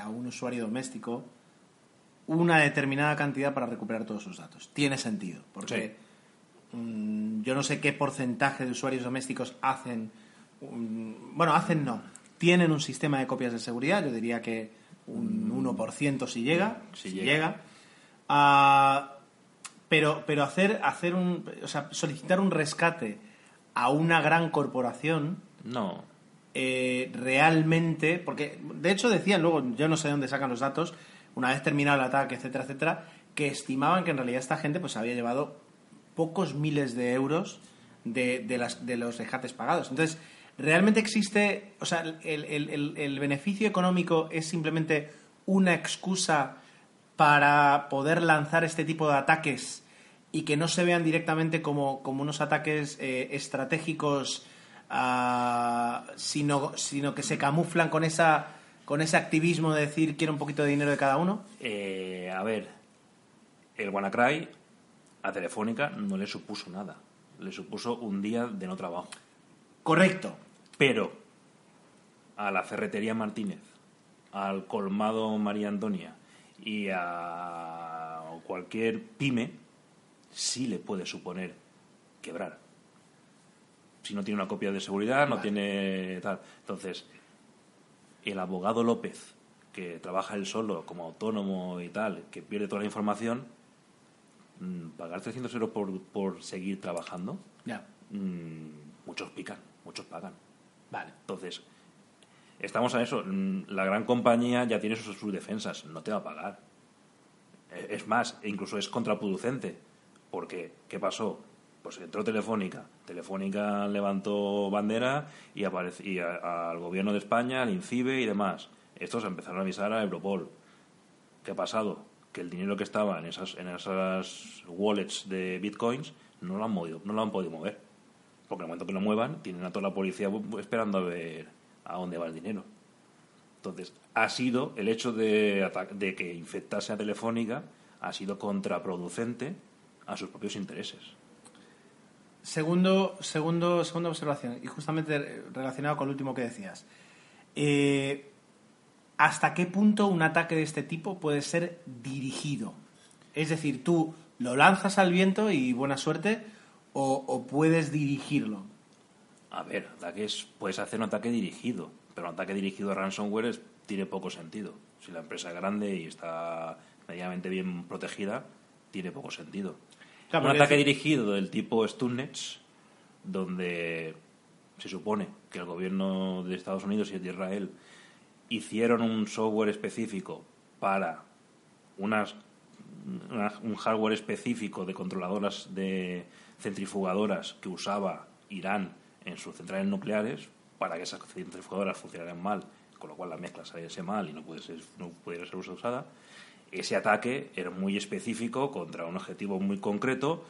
a un usuario doméstico una determinada cantidad para recuperar todos sus datos? Tiene sentido, porque mm, yo no sé qué porcentaje de usuarios domésticos hacen, mm, bueno, hacen no, tienen un sistema de copias de seguridad, yo diría que un 1% si llega, Si si llega. llega. Ah, pero, pero hacer, hacer un, o sea, solicitar un rescate a una gran corporación No, eh, realmente, porque de hecho decían luego, yo no sé de dónde sacan los datos, una vez terminado el ataque, etcétera, etcétera, que estimaban que en realidad esta gente pues había llevado pocos miles de euros de, de las, de los rescates pagados. Entonces, realmente existe, o sea, el, el- beneficio económico es simplemente una excusa para poder lanzar este tipo de ataques y que no se vean directamente como, como unos ataques eh, estratégicos, ah, sino, sino que se camuflan con esa con ese activismo de decir quiero un poquito de dinero de cada uno? Eh, a ver, el WannaCry a Telefónica no le supuso nada. Le supuso un día de no trabajo. Correcto. Pero a la ferretería Martínez, al colmado María Antonia y a cualquier pyme, sí le puede suponer quebrar. Si no tiene una copia de seguridad, no tiene tal. Entonces, el abogado López, que trabaja él solo como autónomo y tal, que pierde toda la información, mm, pagar 300 euros por, por seguir trabajando, Ya. mm, muchos pican, muchos pagan. Vale. Entonces, estamos a eso. Mm, La gran compañía ya tiene sus, sus defensas, no te va a pagar. Eh, Es más, incluso es contraproducente. Porque, ¿qué pasó? Pues entró Telefónica. Telefónica levantó bandera y, y al gobierno de España, al INCIBE y demás. Estos empezaron a avisar a Europol. ¿Qué ha pasado? Que el dinero que estaba en esas, en esas wallets de bitcoins no lo han movido, no lo han podido mover. Porque en el momento que lo muevan, tienen a toda la policía esperando a ver a dónde va el dinero. Entonces, ha sido el hecho de, de que infectase a Telefónica, ha sido contraproducente a sus propios intereses. Segundo, segundo, segunda observación, y justamente relacionado con lo último que decías. Eh, ¿Hasta qué punto un ataque de este tipo puede ser dirigido? Es decir, tú lo lanzas al viento y buena suerte, o, o puedes dirigirlo. A ver, ataques, puedes hacer un ataque dirigido, pero un ataque dirigido a ransomware es- tiene poco sentido. Si la empresa es grande y está medianamente bien protegida, tiene poco sentido. Claro, un ataque decir- dirigido del tipo Stunnets, donde se supone que el gobierno de Estados Unidos y el de Israel hicieron un software específico para unas una- un hardware específico de controladoras de centrifugadoras que usaba Irán en sus centrales nucleares para que esas centrifugadoras funcionaran mal, con lo cual la mezcla saliese mal y no, puede ser, no pudiera ser usada. Ese ataque era muy específico contra un objetivo muy concreto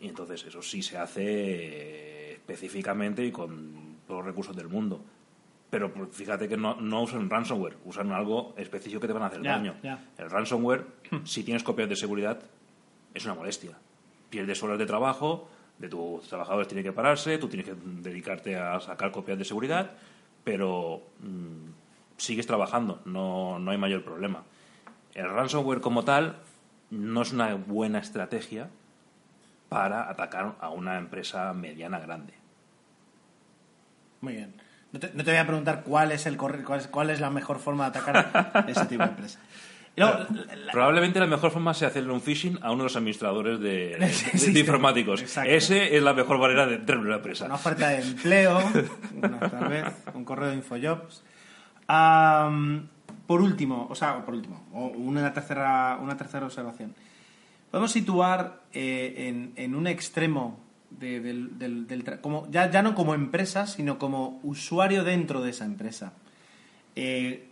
y entonces eso sí se hace eh, específicamente y con todos los recursos del mundo. Pero pues, fíjate que no, no usan ransomware, usan algo específico que te van a hacer daño. El ransomware, si tienes copias de seguridad, es una molestia. Pierdes horas de trabajo, de tus trabajadores tienen que pararse, tú tienes que dedicarte a sacar copias de seguridad, pero mm, sigues trabajando, no, no hay mayor problema. El ransomware como tal no es una buena estrategia para atacar a una empresa mediana grande. Muy bien. No te, no te voy a preguntar cuál es, el cuál, es, cuál es la mejor forma de atacar ese tipo de empresa. La- la- Probablemente la mejor forma sea hacerle un phishing a uno de los administradores de, informáticos. exacto. Ese es la mejor manera de entrar en una empresa. una oferta de empleo, una- tal vez, un correo de Infojobs. Por último, o sea, por último, una tercera, una tercera observación. Podemos situar eh, en, en un extremo de- del, del- como, ya, ya no como empresa, sino como usuario dentro de esa empresa. Eh,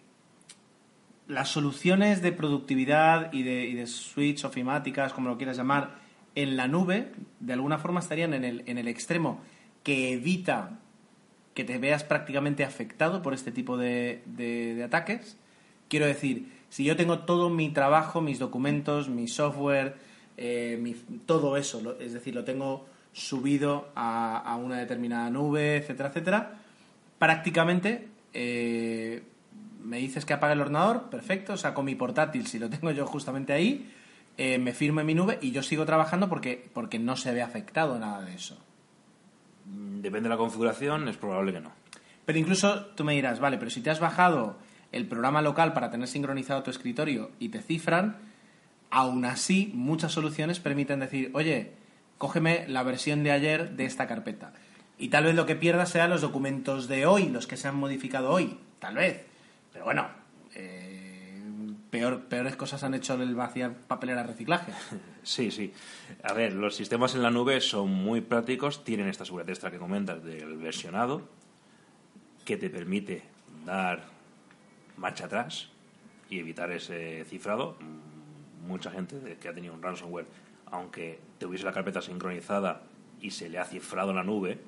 las soluciones de productividad y de, y de switch ofimáticas, como lo quieras llamar, en la nube, de alguna forma estarían en el, en el extremo que evita que te veas prácticamente afectado por este tipo de- de ataques. Quiero decir, si yo tengo todo mi trabajo, mis documentos, mi software, eh, mi- todo eso, lo- es decir, lo tengo subido a, a una determinada nube, etcétera, etcétera, prácticamente eh, me dices que apague el ordenador, perfecto, saco mi portátil, si lo tengo yo justamente ahí, eh, me firmo en mi nube y yo sigo trabajando porque, porque no se ve afectado nada de eso. Mm, Depende de la configuración, es probable que no. Pero incluso tú me dirás, vale, pero si te has bajado el programa local para tener sincronizado tu escritorio y te cifran, aún así muchas soluciones permiten decir, oye, cógeme la versión de ayer de esta carpeta. Y tal vez lo que pierdas sean los documentos de hoy, los que se han modificado hoy, tal vez. Pero bueno, eh, peor, peores cosas han hecho el vaciar papelera reciclaje. Sí, sí. A ver, los sistemas en la nube son muy prácticos, tienen esta seguridad extra que comentas del versionado, que te permite dar marcha atrás y evitar ese cifrado. Mucha gente que ha tenido un ransomware aunque tuviese la carpeta sincronizada y se le ha cifrado en la nube,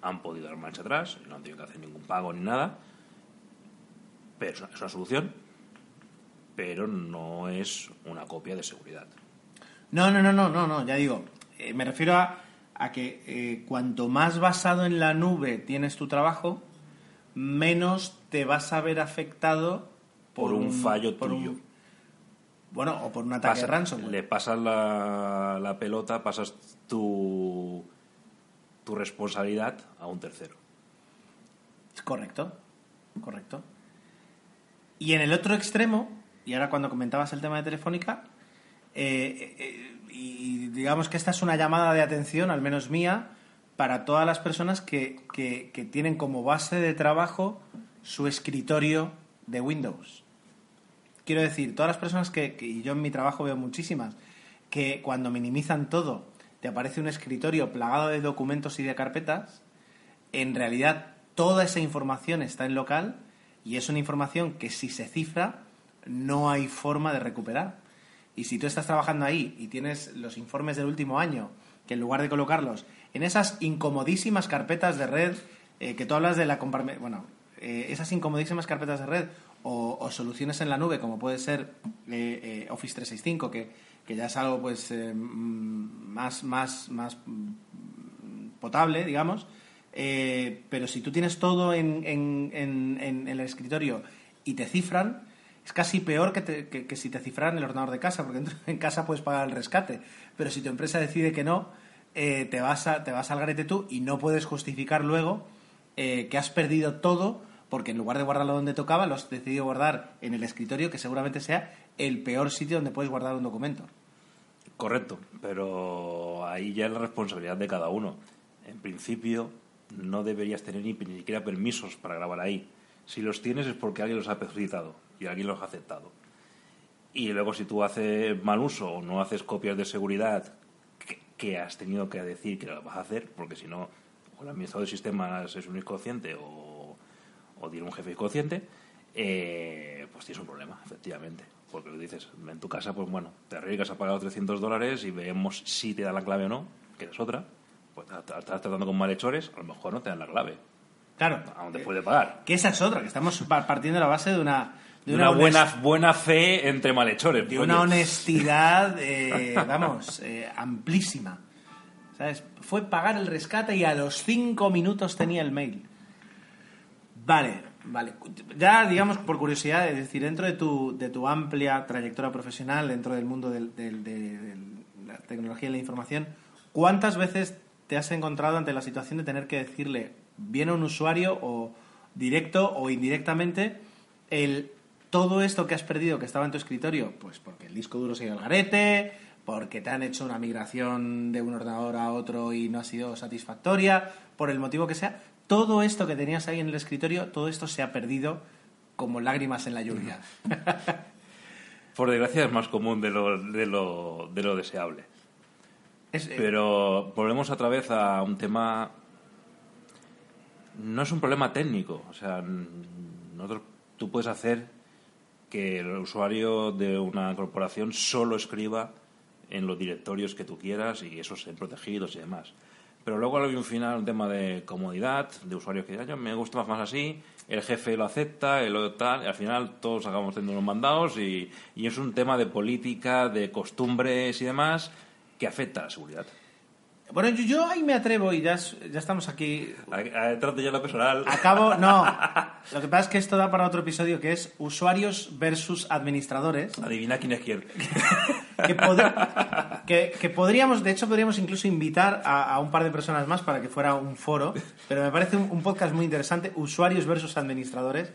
han podido dar marcha atrás, no han tenido que hacer ningún pago ni nada. Pero es una solución, pero no es una copia de seguridad. No, no, no, no, no, no ya digo, eh, me refiero a, que eh, cuanto más basado en la nube tienes tu trabajo, menos te vas a ver afectado por, un, fallo tuyo. bueno, o por un ataque de ransomware. Le pasas la, la pelota, pasas tu, tu responsabilidad a un tercero. Correcto, correcto. Y en el otro extremo, y ahora cuando comentabas el tema de Telefónica, eh, eh, y digamos que esta es una llamada de atención, al menos mía, para todas las personas que, que, tienen como base de trabajo su escritorio de Windows. Quiero decir, todas las personas que, y yo en mi trabajo veo muchísimas, que cuando minimizan todo te aparece un escritorio plagado de documentos y de carpetas, en realidad toda esa información está en local y es una información que si se cifra no hay forma de recuperar. Y si tú estás trabajando ahí y tienes los informes del último año, que en lugar de colocarlos en esas incomodísimas carpetas de red, eh, que tú hablas de la bueno, eh, esas incomodísimas carpetas de red o, soluciones en la nube, como puede ser eh, Office 365, que, que, ya es algo pues mm, más, más, más potable, digamos, pero si tú tienes todo en, en, el escritorio y te cifran, es casi peor que, si te cifran el ordenador de casa, porque en casa puedes pagar el rescate. Pero si tu empresa decide que no, eh, te, vas a, te vas al garete tú y no puedes justificar luego eh, que has perdido todo porque en lugar de guardarlo donde tocaba, lo has decidido guardar en el escritorio, que seguramente sea el peor sitio donde puedes guardar un documento. Correcto, pero ahí ya es la responsabilidad de cada uno. En principio, no deberías tener ni, ni siquiera permisos para grabar ahí. Si los tienes es porque alguien los ha solicitado y alguien los ha aceptado. Y luego si tú haces mal uso o no haces copias de seguridad que, has tenido que decir que lo vas a hacer, porque si no, o el administrador de sistemas es un inconsciente o, o tiene un jefe inconsciente, eh, pues tienes un problema, efectivamente. Porque lo dices, en tu casa, pues bueno, te arriesgas a pagar 300 dólares y vemos si te dan la clave o no, que es otra. Pues estás tratando con malhechores, a lo mejor no te dan la clave. Claro. Aún te puede pagar. Que esa es otra, que estamos partiendo de la base de una de una, buena, buena fe entre malhechores. De una honestidad, eh, vamos, eh, amplísima. ¿Sabes? Fue pagar el rescate y a los cinco minutos tenía el mail. Vale, vale. Ya, digamos, por curiosidad, es decir, dentro de tu, de tu amplia trayectoria profesional, dentro del mundo de la tecnología y la información, ¿cuántas veces te has encontrado ante la situación de tener que decirle bien a un usuario o directo o indirectamente el todo esto que has perdido que estaba en tu escritorio, pues porque el disco duro se ha al garete, porque te han hecho una migración de un ordenador a otro y no ha sido satisfactoria, por el motivo que sea, todo esto que tenías ahí en el escritorio, todo esto se ha perdido como lágrimas en la lluvia. por desgracia es más común de lo, de lo, de lo deseable. Eh, Pero volvemos otra vez a un tema... No es un problema técnico, o sea, nosotros, tú puedes hacer que el usuario de una corporación solo escriba en los directorios que tú quieras y esos protegidos y demás. Pero luego hay un final, un tema de comodidad, de usuarios que yo me gusta más, así, el jefe lo acepta, el tal, y al final todos acabamos teniendo los mandados y, y es un tema de política, de costumbres y demás que afecta a la seguridad. Bueno, yo, ahí me atrevo y ya, ya estamos aquí. Trato ya lo personal. Acabo, no. Lo que pasa es que esto da para otro episodio que es usuarios versus administradores. Adivina quién es quién. que, podríamos, de hecho, podríamos incluso invitar a, un par de personas más para que fuera un foro. Pero me parece un, podcast muy interesante: usuarios versus administradores.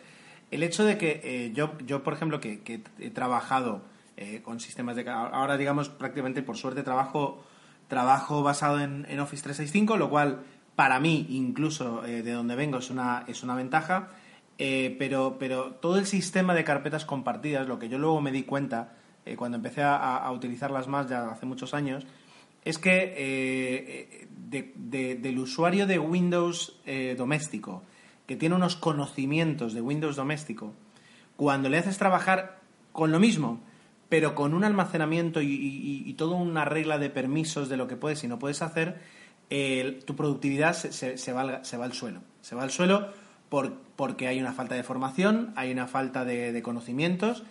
El hecho de que eh, yo, yo, por ejemplo, que, he trabajado eh, con sistemas de. Ahora, digamos, prácticamente por suerte trabajo trabajo basado en, Office 365, lo cual para mí, incluso eh, de donde vengo, es una, es una ventaja. Eh, pero, pero todo el sistema de carpetas compartidas, lo que yo luego me di cuenta eh, cuando empecé a, utilizarlas más ya hace muchos años, es que del usuario de Windows doméstico, que tiene unos conocimientos de Windows doméstico, cuando le haces trabajar con lo mismo, pero con un almacenamiento y, toda una regla de permisos de lo que puedes y no puedes hacer, tu productividad se, se, va, se, va, al suelo. Se va al suelo por, porque hay una falta de formación, hay una falta de, conocimientos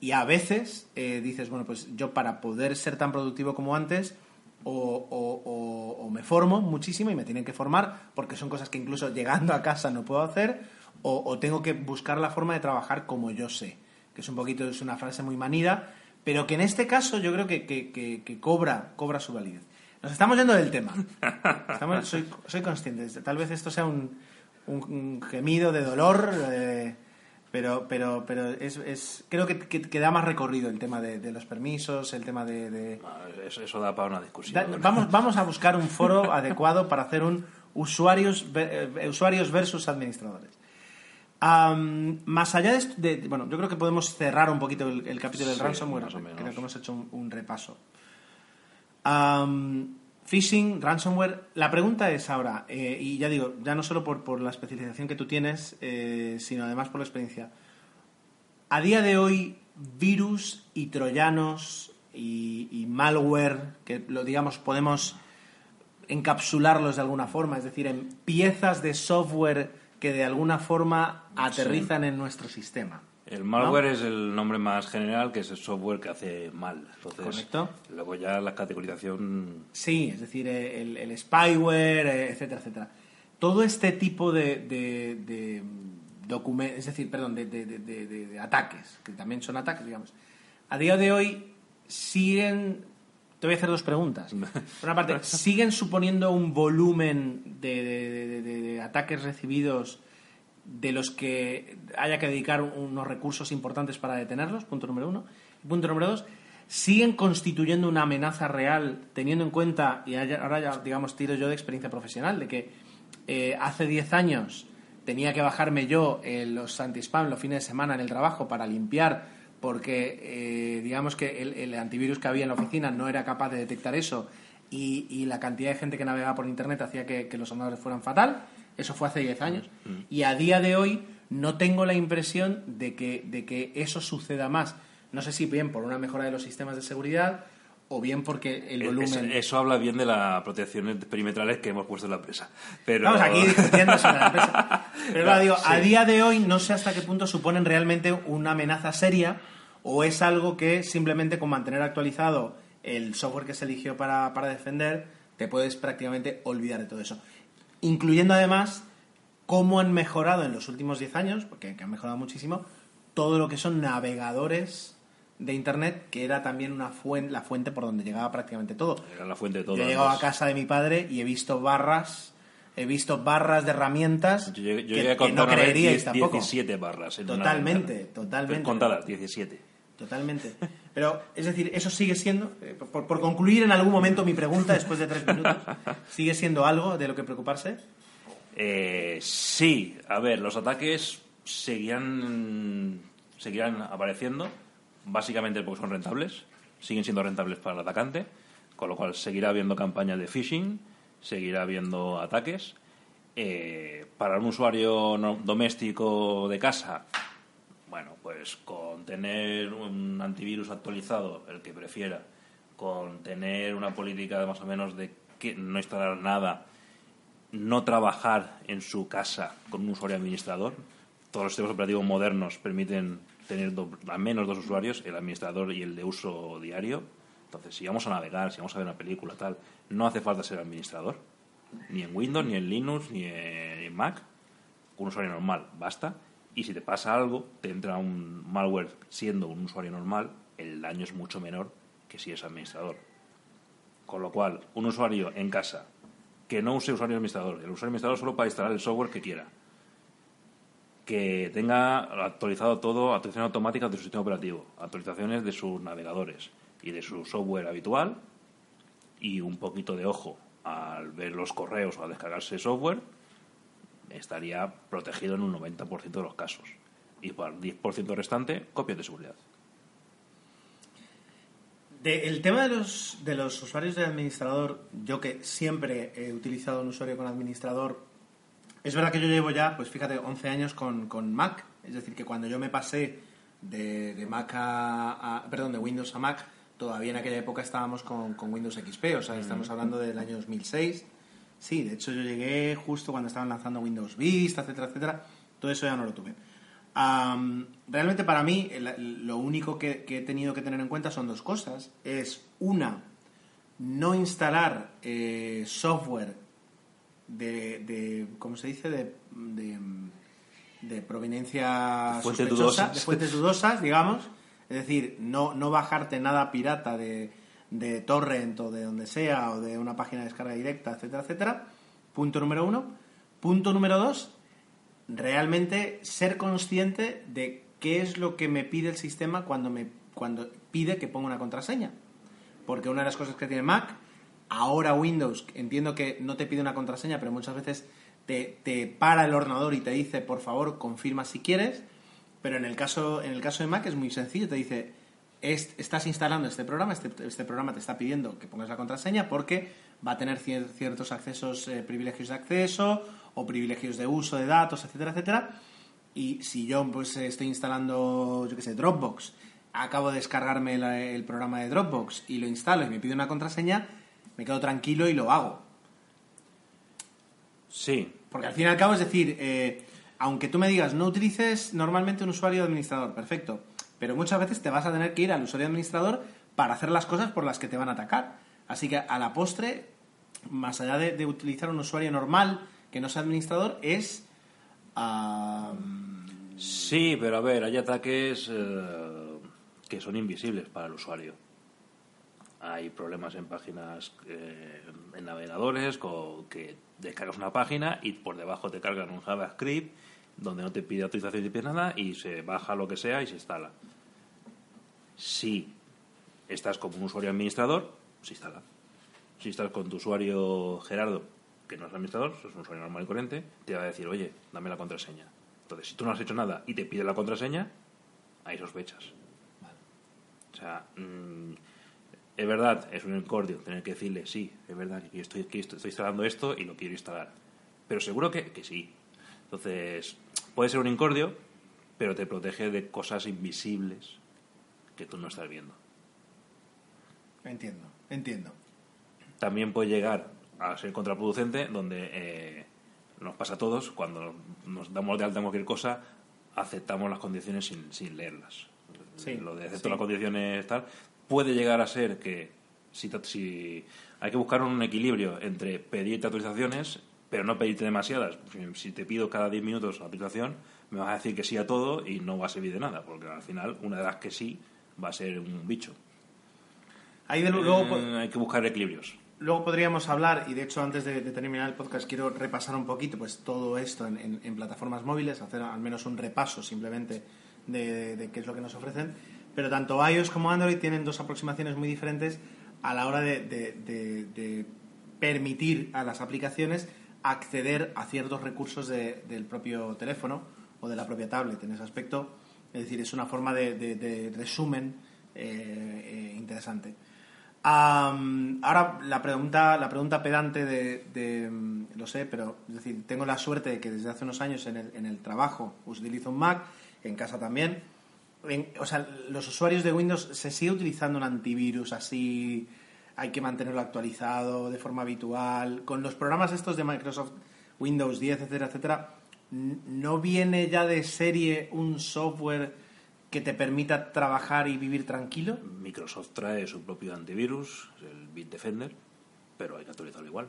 y a veces eh, dices, bueno, pues yo para poder ser tan productivo como antes, o, me formo muchísimo y me tienen que formar porque son cosas que incluso llegando a casa no puedo hacer, o, tengo que buscar la forma de trabajar como yo sé, que es un poquito, es una frase muy manida, pero que en este caso yo creo que, cobra, cobra su validez. Nos estamos yendo del tema. soy, soy consciente. Tal vez esto sea un, un, gemido de dolor, eh, pero, pero, pero es, es creo que, que, da más recorrido el tema de, los permisos, el tema de... Ah, eso, da para una discusión. vamos, vamos a buscar un foro adecuado para hacer un usuarios, eh, usuarios versus administradores más allá de, Bueno, yo creo que podemos cerrar un poquito el, capítulo del ransomware. Creo que hemos hecho un, repaso. phishing, ransomware. La pregunta es ahora, eh, y ya digo, ya no solo por, la especialización que tú tienes, eh, sino además por la experiencia. A día de hoy, virus y troyanos y, y malware, que lo digamos, podemos encapsularlos de alguna forma, es decir, en piezas de software que de alguna forma aterrizan en nuestro sistema. El malware es el nombre más general, que es el software que hace mal. Correcto. Luego ya la categorización. Sí, es decir, el, el spyware, eh, etcétera, etcétera. Todo este tipo de, de, documentos, es decir, perdón, de, ataques, que también son ataques, digamos. A día de hoy siguen. Te voy a hacer dos preguntas. Por una parte, ¿siguen suponiendo un volumen de ataques recibidos de los que haya que dedicar unos recursos importantes para detenerlos, punto número uno. Punto número dos, siguen constituyendo una amenaza real, teniendo en cuenta, y ahora ya, digamos, tiro yo de experiencia profesional, de que eh, hace 10 años tenía que bajarme yo eh, los anti-spam los fines de semana en el trabajo para limpiar, porque eh, digamos que el, antivirus que había en la oficina no era capaz de detectar eso y, la cantidad de gente que navegaba por Internet hacía que, que los ordenadores fueran fatal eso fue hace 10 años. Mm. Y a día de hoy no tengo la impresión de que, de que eso suceda más. No sé si bien por una mejora de los sistemas de seguridad o bien porque el volumen... Eso, habla bien de las protecciones perimetrales que hemos puesto en la empresa. Pero... Estamos aquí discutiendo sobre la empresa. Pero digo, a día de hoy no sé hasta qué punto suponen realmente una amenaza seria o es algo que simplemente con mantener actualizado el software que se eligió para, para defender te puedes prácticamente olvidar de todo eso incluyendo además cómo han mejorado en los últimos 10 años, porque han mejorado muchísimo, todo lo que son navegadores de Internet, que era también una fuente, la fuente por donde llegaba prácticamente todo. Era la fuente de todo. Yo he llegado a casa de mi padre y he visto barras, he visto barras de herramientas yo, que, no creeríais tampoco. 17 barras. En totalmente, totalmente. Contadas, 17. Totalmente. Pero, es decir, eso sigue siendo, eh, por, concluir en algún momento mi pregunta después de tres minutos, ¿sigue siendo algo de lo que preocuparse? Eh, sí, a ver, los ataques seguirán, seguirán apareciendo, básicamente porque son rentables, siguen siendo rentables para el atacante, con lo cual seguirá habiendo campañas de phishing, seguirá habiendo ataques. Eh, para un usuario doméstico de casa, bueno, pues con tener un antivirus actualizado, el que prefiera, con tener una política más o menos de que no instalar nada, no trabajar en su casa con un usuario administrador. Todos los sistemas operativos modernos permiten tener al menos dos usuarios, el administrador y el de uso diario. Entonces, si vamos a navegar, si vamos a ver una película, tal, no hace falta ser administrador, ni en Windows, ni en Linux, ni en Mac. Un usuario normal, basta. Y si te pasa algo, te entra un malware siendo un usuario normal, el daño es mucho menor que si es administrador. Con lo cual, un usuario en casa que no use usuario administrador, el usuario administrador solo para instalar el software que quiera, que tenga actualizado todo, actualización automática de su sistema operativo, actualizaciones de sus navegadores y de su software habitual y un poquito de ojo al ver los correos o al descargarse software estaría protegido en un 90% de los casos. Y para el 10% restante, copias de seguridad. el tema de los, de los usuarios de administrador, yo que siempre he utilizado un usuario con administrador, es verdad que yo llevo ya, pues fíjate, 11 años con, con Mac. Es decir, que cuando yo me pasé de, de Mac a, a- perdón, de Windows a Mac, todavía en aquella época estábamos con, con Windows XP, o sea, estamos hablando del año 2006. Sí, de hecho yo llegué justo cuando estaban lanzando Windows Vista, etcétera, etcétera. Todo eso ya no lo tuve. Realmente para mí el- lo único que, que he tenido que tener en cuenta son dos cosas. Es una, no instalar eh, software de, de, ¿cómo se dice? De, de, de proveniencia sospechosa, dudosas. de fuentes dudosas, digamos. Es decir, no, no bajarte nada pirata de, de torrent o de donde sea o de una página de descarga directa, etcétera, etcétera. Punto número uno. Punto número dos, realmente ser consciente de qué es lo que me pide el sistema cuando me cuando pide que ponga una contraseña. Porque una de las cosas que tiene Mac, ahora Windows, entiendo que no te pide una contraseña, pero muchas veces te, te para el ordenador y te dice, por favor, confirma si quieres. Pero en el caso, en el caso de Mac es muy sencillo, te dice, "Es- estás instalando este programa, este, este programa te está pidiendo que pongas la contraseña porque va a tener cier- ciertos accesos, eh, privilegios de acceso o privilegios de uso de datos, etcétera, etcétera. Y si yo pues estoy instalando, yo qué sé, Dropbox, acabo de descargarme el programa de Dropbox y lo instalo y me pide una contraseña, me quedo tranquilo y lo hago. Sí, Porque al fin y al cabo es decir, eh, aunque tú me digas no utilices normalmente un usuario administrador, perfecto, pero muchas veces te vas a tener que ir al usuario administrador para hacer las cosas por las que te van a atacar. Así que a la postre, más allá de, de utilizar un usuario normal que no sea administrador, es... Sí, pero a ver, hay ataques eh, que son invisibles para el usuario. Hay problemas en páginas, eh, en navegadores, con, que descargas una página y por debajo te cargan un JavaScript donde no te pide autorización ni pide nada y se baja lo que sea y se instala. Si estás como un usuario administrador, se instala. Si estás con tu usuario Gerardo, que no es administrador, es un usuario normal y corriente, te va a decir, oye, dame la contraseña. Entonces, si tú no has hecho nada y te pide la contraseña, hay sospechas. O sea, mm, es verdad, es un incordio tener que decirle, sí, es verdad que estoy, que estoy, estoy instalando esto y lo quiero instalar. Pero seguro que, que sí. Entonces, puede ser un incordio, pero te protege de cosas invisibles que tú no estás viendo. entiendo, entiendo. también puede llegar a ser contraproducente, donde eh, nos pasa a todos, cuando nos damos de alta en cualquier cosa, aceptamos las condiciones sin, sin leerlas. Sí, Lo de acepto sí. las condiciones tal, puede llegar a ser que si, si hay que buscar un equilibrio entre pedirte autorizaciones, pero no pedirte demasiadas. Si- te pido cada 10 minutos una autorización, me vas a decir que sí a todo y no va a servir de nada, porque al final una de las que sí va a ser un bicho. Ahí de, luego, Eh, hay que buscar equilibrios. Luego podríamos hablar, y de hecho antes de, de terminar el podcast quiero repasar un poquito pues todo esto en, en- en plataformas móviles, hacer al menos un repaso simplemente de, de qué es lo que nos ofrecen. Pero tanto iOS como Android tienen dos aproximaciones muy diferentes a la hora de, permitir a las aplicaciones acceder a ciertos recursos de- del propio teléfono o de la propia tablet en ese aspecto. Es decir, es una forma de, resumen eh, eh, interesante. Ahora la pregunta, la pregunta pedante de, de, lo sé, pero es decir, tengo la suerte de que desde hace unos años en el trabajo utilizo un Mac, en casa también. En- o sea, los usuarios de Windows se sigue utilizando un antivirus así, hay que mantenerlo actualizado de forma habitual. Con los programas estos de Microsoft, Windows 10, etcétera, etcétera, ¿no viene ya de serie un software que te permita trabajar y vivir tranquilo? Microsoft trae su propio antivirus, el Bitdefender, pero hay que actualizarlo igual.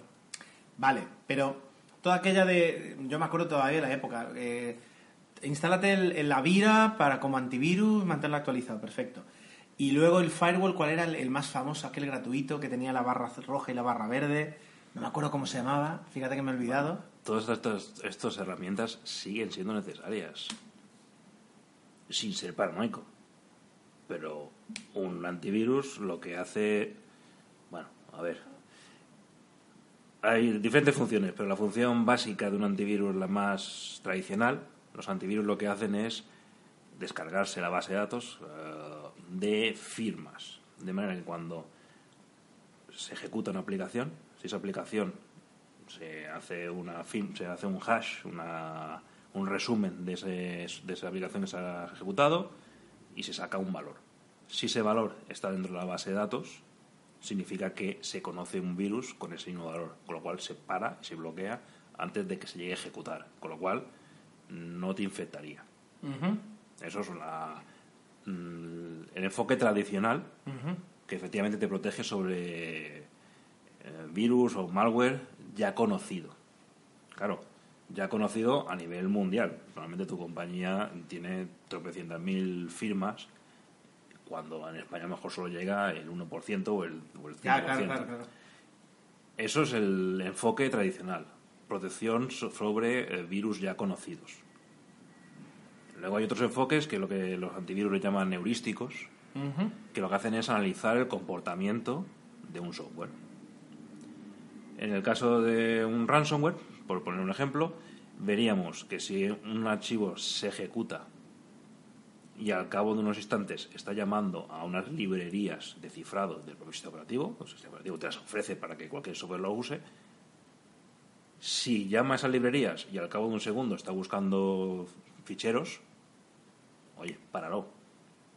Vale, pero toda aquella de. Yo me acuerdo todavía de la época. Eh, instálate el, el Avira para como antivirus, mantenerlo actualizado, perfecto. Y luego el firewall, ¿cuál era el, el más famoso? Aquel gratuito que tenía la barra roja y la barra verde. No me acuerdo cómo se llamaba, fíjate que me he olvidado. Todas estas, estas herramientas siguen siendo necesarias, sin ser paranoico. Pero un antivirus lo que hace, bueno, a ver, hay diferentes funciones, pero la función básica de un antivirus, la más tradicional, los antivirus lo que hacen es descargarse la base de datos eh, de firmas, de manera que cuando se ejecuta una aplicación, si esa aplicación se hace una fir- se hace un hash, una, un resumen de, ese- de esa aplicación que se ha ejecutado, y se saca un valor. Si ese valor está dentro de la base de datos, significa que se conoce un virus con ese mismo valor, con lo cual se para, se bloquea antes de que se llegue a ejecutar, con lo cual no te infectaría. Eso es mm, el enfoque tradicional que efectivamente te protege sobre eh, virus o malware ya conocido. Claro, ya conocido a nivel mundial. Normalmente tu compañía tiene tropecientas mil firmas cuando en España a lo mejor solo llega el 1% o el, o el 5%. Eso es el enfoque tradicional. Protección sobre eh, virus ya conocidos. Luego hay otros enfoques que lo que los antivirus llaman heurísticos, que lo que hacen es analizar el comportamiento de un software. En el caso de un ransomware, por poner un ejemplo, veríamos que si un archivo se ejecuta y al cabo de unos instantes está llamando a unas librerías de cifrado del propio sistema operativo, pues el sistema operativo te las ofrece para que cualquier software lo use, si llama a esas librerías y al cabo de un segundo está buscando ficheros, oye, páralo.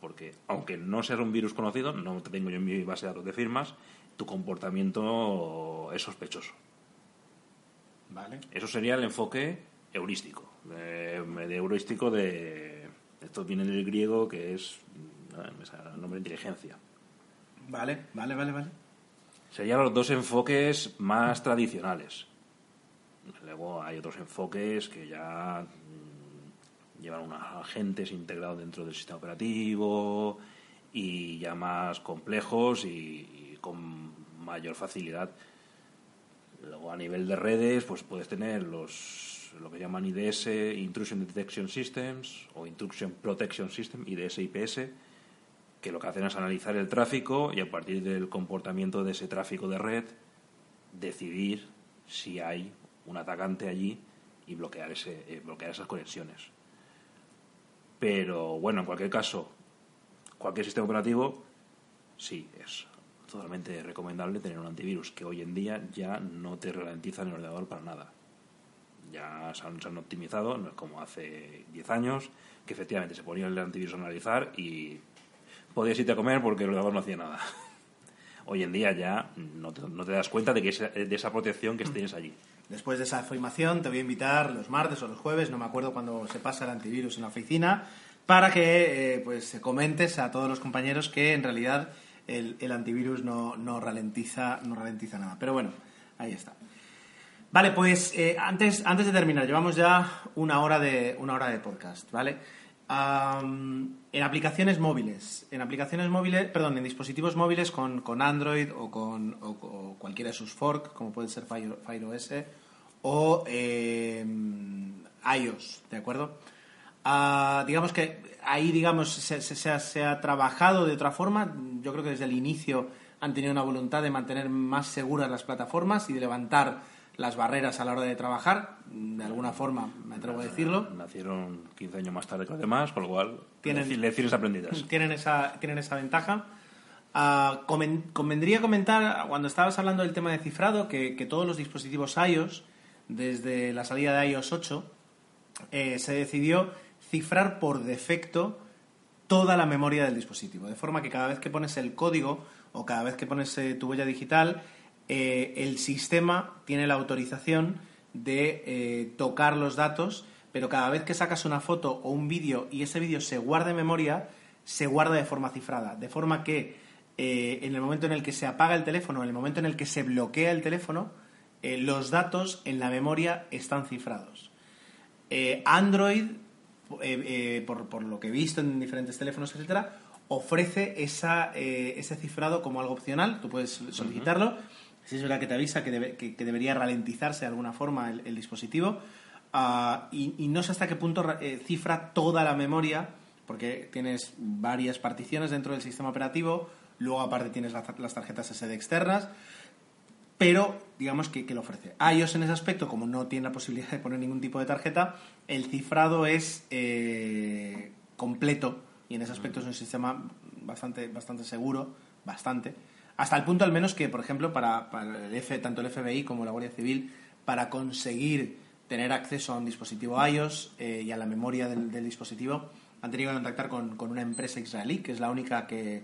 Porque aunque no seas un virus conocido, no te tengo yo en mi base de datos de firmas, tu comportamiento es sospechoso. Vale. Eso sería el enfoque heurístico. De, de heurístico de. Esto viene del griego que es. el nombre de inteligencia. Vale, vale, vale, vale. Serían los dos enfoques más tradicionales. Luego hay otros enfoques que ya mm, llevan unos agentes integrados dentro del sistema operativo y ya más complejos y con mayor facilidad. Luego a nivel de redes, pues puedes tener los lo que llaman IDS, Intrusion Detection Systems o Intrusion Protection System, IDS IPS, que lo que hacen es analizar el tráfico y a partir del comportamiento de ese tráfico de red decidir si hay un atacante allí y bloquear ese eh, bloquear esas conexiones. Pero bueno, en cualquier caso, cualquier sistema operativo sí es totalmente recomendable tener un antivirus que hoy en día ya no te ralentiza en el ordenador para nada. Ya se han, optimizado, no es como hace 10 años, que efectivamente se ponía el antivirus a analizar y podías irte a comer porque el ordenador no hacía nada. Hoy en día ya no te, das cuenta de, que de esa protección que tienes allí. Después de esa información te voy a invitar los martes o los jueves, no me acuerdo cuando se pasa el antivirus en la oficina, para que eh, pues comentes a todos los compañeros que en realidad el, antivirus no, no, ralentiza, no ralentiza nada. Pero bueno, ahí está. Vale, pues eh, antes, antes de terminar, llevamos ya una hora de, una hora de podcast, ¿vale? en aplicaciones móviles, en aplicaciones móviles, perdón, en dispositivos móviles con, Android o con cualquiera de sus fork, como puede ser Fire, Fire OS o eh, iOS, ¿de acuerdo? Ah, digamos que ahí, digamos, se, se, ha, trabajado de otra forma. Yo creo que desde el inicio han tenido una voluntad de mantener más seguras las plataformas y de levantar las barreras a la hora de trabajar, de alguna forma, me atrevo a decirlo. Nacieron 15 años más tarde que los demás, con lo cual, tienen lecciones aprendidas. Tienen esa, tienen esa ventaja. Uh, convendría comentar, cuando estabas hablando del tema de cifrado, que, que, todos los dispositivos iOS, desde la salida de iOS 8, eh, se decidió cifrar por defecto toda la memoria del dispositivo. De forma que cada vez que pones el código o cada vez que pones eh, tu huella digital, eh, el sistema tiene la autorización de tocar los datos, pero cada vez que sacas una foto o un vídeo y ese vídeo se guarda en memoria, se guarda de forma cifrada. De forma que en el momento en el que se apaga el teléfono, en el momento en el que se bloquea el teléfono, los datos en la memoria están cifrados. Android eh, eh, por, lo que he visto en diferentes teléfonos, etcétera, ofrece esa, eh, ese cifrado como algo opcional. Tú puedes solicitarlo. Si es verdad que te avisa que, debería ralentizarse de alguna forma el, dispositivo. Ah, y, no sé hasta qué punto cifra toda la memoria, porque tienes varias particiones dentro del sistema operativo. Luego, aparte, tienes las tarjetas SD externas pero digamos que, lo ofrece. iOS en ese aspecto, como no tiene la posibilidad de poner ningún tipo de tarjeta, el cifrado es eh, completo y en ese aspecto es un sistema bastante, bastante seguro, bastante. Hasta el punto al menos que, por ejemplo, para, el F, tanto el FBI como la Guardia Civil, para conseguir tener acceso a un dispositivo iOS eh, y a la memoria del, dispositivo, han tenido que contactar con, con una empresa israelí, que es la única que,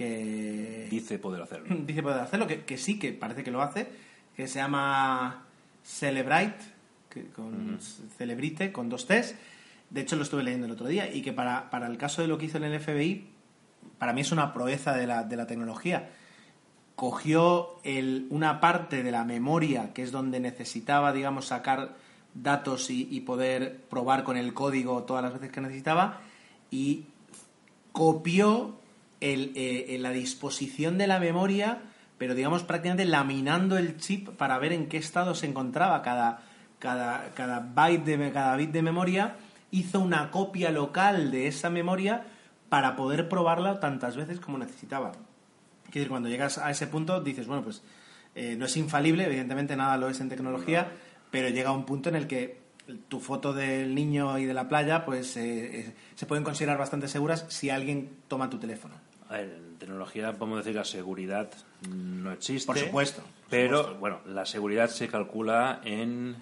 que Dice poder hacerlo. dice poder hacerlo, que, que sí, que parece que lo hace, que se llama Celebrite, que con Celebrite, con dos T's. De hecho, lo estuve leyendo el otro día, y que para, para el caso de lo que hizo en el FBI, para mí es una proeza de la, de la tecnología. Cogió el, una parte de la memoria, que es donde necesitaba, digamos, sacar datos y, y poder probar con el código todas las veces que necesitaba, y copió el, eh, la disposición de la memoria, pero digamos prácticamente laminando el chip para ver en qué estado se encontraba cada, cada, cada, byte de, cada bit de memoria, hizo una copia local de esa memoria para poder probarla tantas veces como necesitaba. Es decir, cuando llegas a ese punto dices, bueno, pues eh, no es infalible, evidentemente nada lo es en tecnología, pero llega un punto en el que tu foto del niño y de la playa pues eh, eh, se pueden considerar bastante seguras si alguien toma tu teléfono. A ver, en tecnología podemos decir que la seguridad no existe. Por supuesto. por Pero, supuesto. bueno, la seguridad se calcula en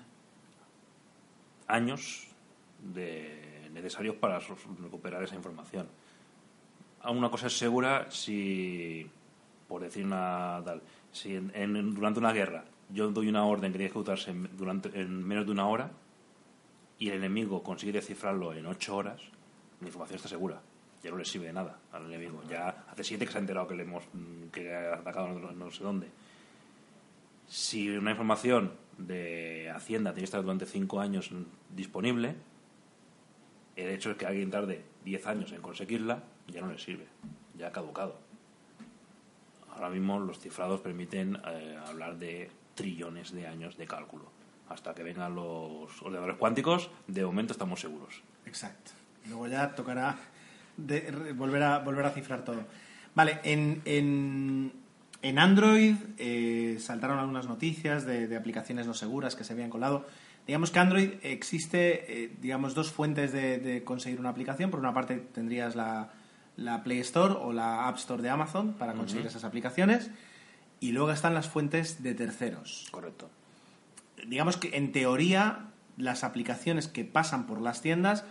años de necesarios para recuperar esa información. A Una cosa es segura si, por decir una tal, si en- en- durante una guerra yo doy una orden que tiene que ejecutarse en, durante, en menos de una hora y el enemigo consigue descifrarlo en ocho horas, la información está segura. No le sirve de nada al enemigo. Ya hace siete que se ha enterado que le hemos mm, que ha atacado no, sé dónde. Si una información de Hacienda tiene que estar durante cinco años disponible, el hecho es que alguien tarde 10 años en conseguirla, ya no le sirve, ya ha caducado. Ahora mismo los cifrados permiten eh, hablar de trillones de años de cálculo. Hasta que vengan los ordenadores cuánticos, de momento estamos seguros. Exacto. Luego ya tocará de- re- volver, a, volver a cifrar todo. Vale, en, en, en Android eh, saltaron algunas noticias de, de aplicaciones no seguras que se habían colado. Digamos que Android existe, eh, digamos, dos fuentes de, de conseguir una aplicación. Por una parte tendrías la, la Play Store o la App Store de Amazon para conseguir esas aplicaciones. Y luego están las fuentes de terceros Correcto. digamos que en teoría las aplicaciones que pasan por las tiendas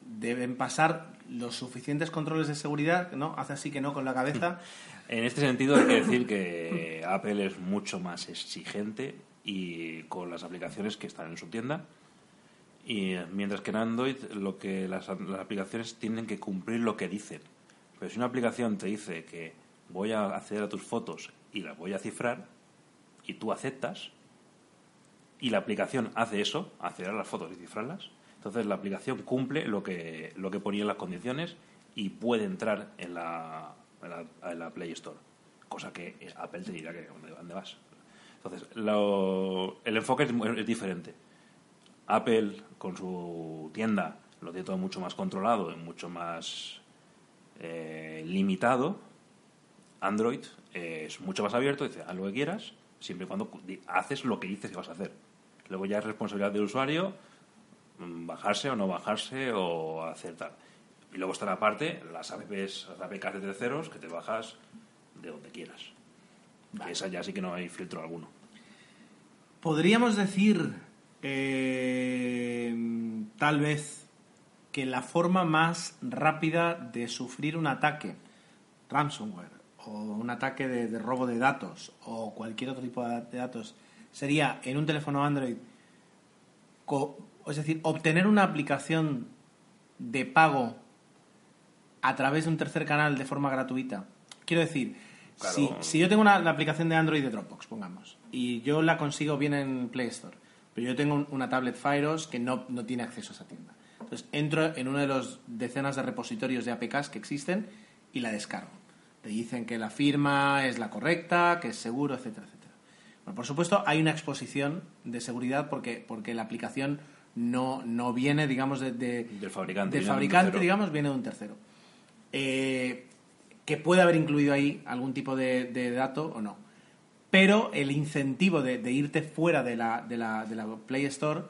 deben pasar los suficientes controles de seguridad, ¿no? Hace así que no con la cabeza. En este sentido hay que decir que Apple es mucho más exigente y con las aplicaciones que están en su tienda. Y mientras que en Android lo que las, las aplicaciones tienen que cumplir lo que dicen. Pero si una aplicación te dice que voy a acceder a tus fotos y las voy a cifrar y tú aceptas y la aplicación hace eso, acceder a las fotos y cifrarlas, entonces la aplicación cumple lo que, lo que ponía en las condiciones y puede entrar en la, en la, Play Store. Cosa que Apple te dirá que dónde, vas. Entonces, lo- el enfoque es, es diferente. Apple, con su tienda, lo tiene todo mucho más controlado y mucho más eh, limitado. Android es mucho más abierto, dice, haz lo que quieras, siempre y cuando haces lo que dices que vas a hacer. Luego ya es responsabilidad del usuario bajarse o no bajarse o hacer tal. Y luego están aparte las apps, las de terceros que te bajas de donde quieras. Que esa ya sí que no hay filtro alguno. Podríamos decir, eh, tal vez, que la forma más rápida de sufrir un ataque, ransomware, o un ataque de, de robo de datos, o cualquier otro tipo de datos, sería en un teléfono Android, es decir, obtener una aplicación de pago a través de un tercer canal de forma gratuita. Quiero decir, Claro. si, si yo tengo una, la aplicación de Android de Dropbox, pongamos, y yo la consigo bien en Play Store, pero yo tengo un- una tablet Firos que no, no tiene acceso a esa tienda. Entonces entro en uno de los decenas de repositorios de APKs que existen y la descargo. Te dicen que la firma es la correcta, que es seguro, etcétera, etcétera. Bueno, por supuesto, hay una exposición de seguridad porque, porque la aplicación no, no viene, digamos, de, de- Del fabricante, del de fabricante, digamos, viene de un tercero. Eh, que puede haber incluido ahí algún tipo de, de dato o no. Pero el incentivo de, de irte fuera de la, de, la, de la Play Store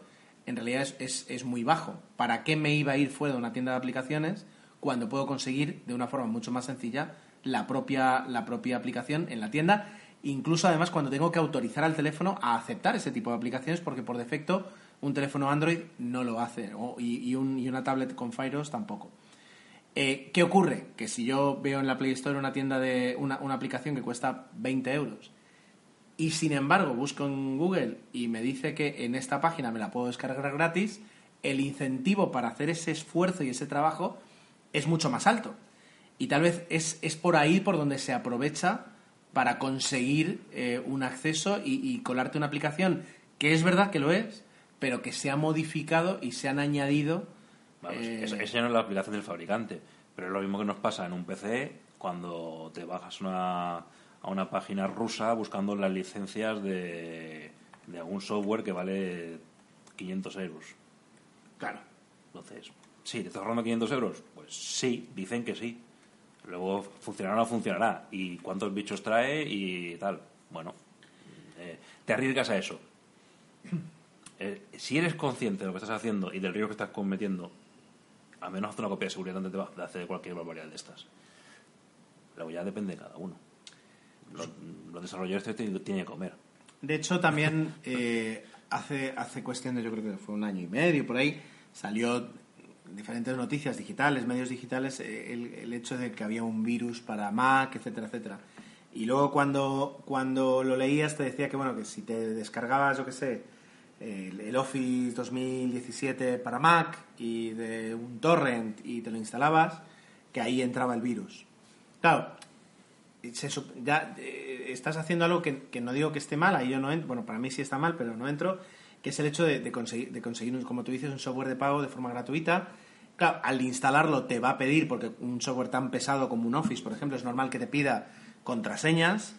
en realidad es, es, es muy bajo. ¿Para qué me iba a ir fuera de una tienda de aplicaciones cuando puedo conseguir de una forma mucho más sencilla la propia, la propia aplicación en la tienda? Incluso además cuando tengo que autorizar al teléfono a aceptar ese tipo de aplicaciones porque por defecto un teléfono Android no lo hace y, y un- y una tablet con Firos tampoco. Eh, ¿Qué ocurre? Que si yo veo en la Play Store una tienda de una, una aplicación que cuesta 20 euros y sin embargo busco en Google y me dice que en esta página me la puedo descargar gratis, el incentivo para hacer ese esfuerzo y ese trabajo es mucho más alto. Y tal vez es, es por ahí por donde se aprovecha para conseguir eh, un acceso y, colarte una aplicación que es verdad que lo es, pero que se ha modificado y se han añadido. Eh, eso, ya no es la aplicación del fabricante, pero es lo mismo que nos pasa en un PC cuando te bajas una, a una página rusa buscando las licencias de, de algún software que vale 500 euros. Claro. Entonces, ¿sí? ¿Te estás ahorrando 500 euros? Pues sí, dicen que sí. Luego funcionará o no funcionará. ¿Y cuántos bichos trae y tal? Bueno, eh, te arriesgas a eso. Eh, si eres consciente de lo que estás haciendo y del riesgo que estás cometiendo, al menos haz una copia de seguridad antes de hacer cualquier barbaridad de estas. Luego ya depende de cada uno. Los, desarrolladores tienen que comer. De hecho, también eh, hace, hace cuestión de, yo creo que fue un año y medio, por ahí, salió diferentes noticias digitales, medios digitales, eh, el, hecho de que había un virus para Mac, etcétera, etcétera. Y luego cuando, cuando lo leías te decía que, bueno, que si te descargabas, yo qué sé, el, Office 2017 para Mac y de un torrent y te lo instalabas, que ahí entraba el virus. Claro, ya eh, estás haciendo algo que, que, no digo que esté mal, ahí yo no entro, bueno, para mí sí está mal, pero no entro, que es el hecho de, conseguir, de conseguir, como tú dices, un software de pago de forma gratuita. Claro, al instalarlo te va a pedir, porque un software tan pesado como un Office, por ejemplo, es normal que te pida contraseñas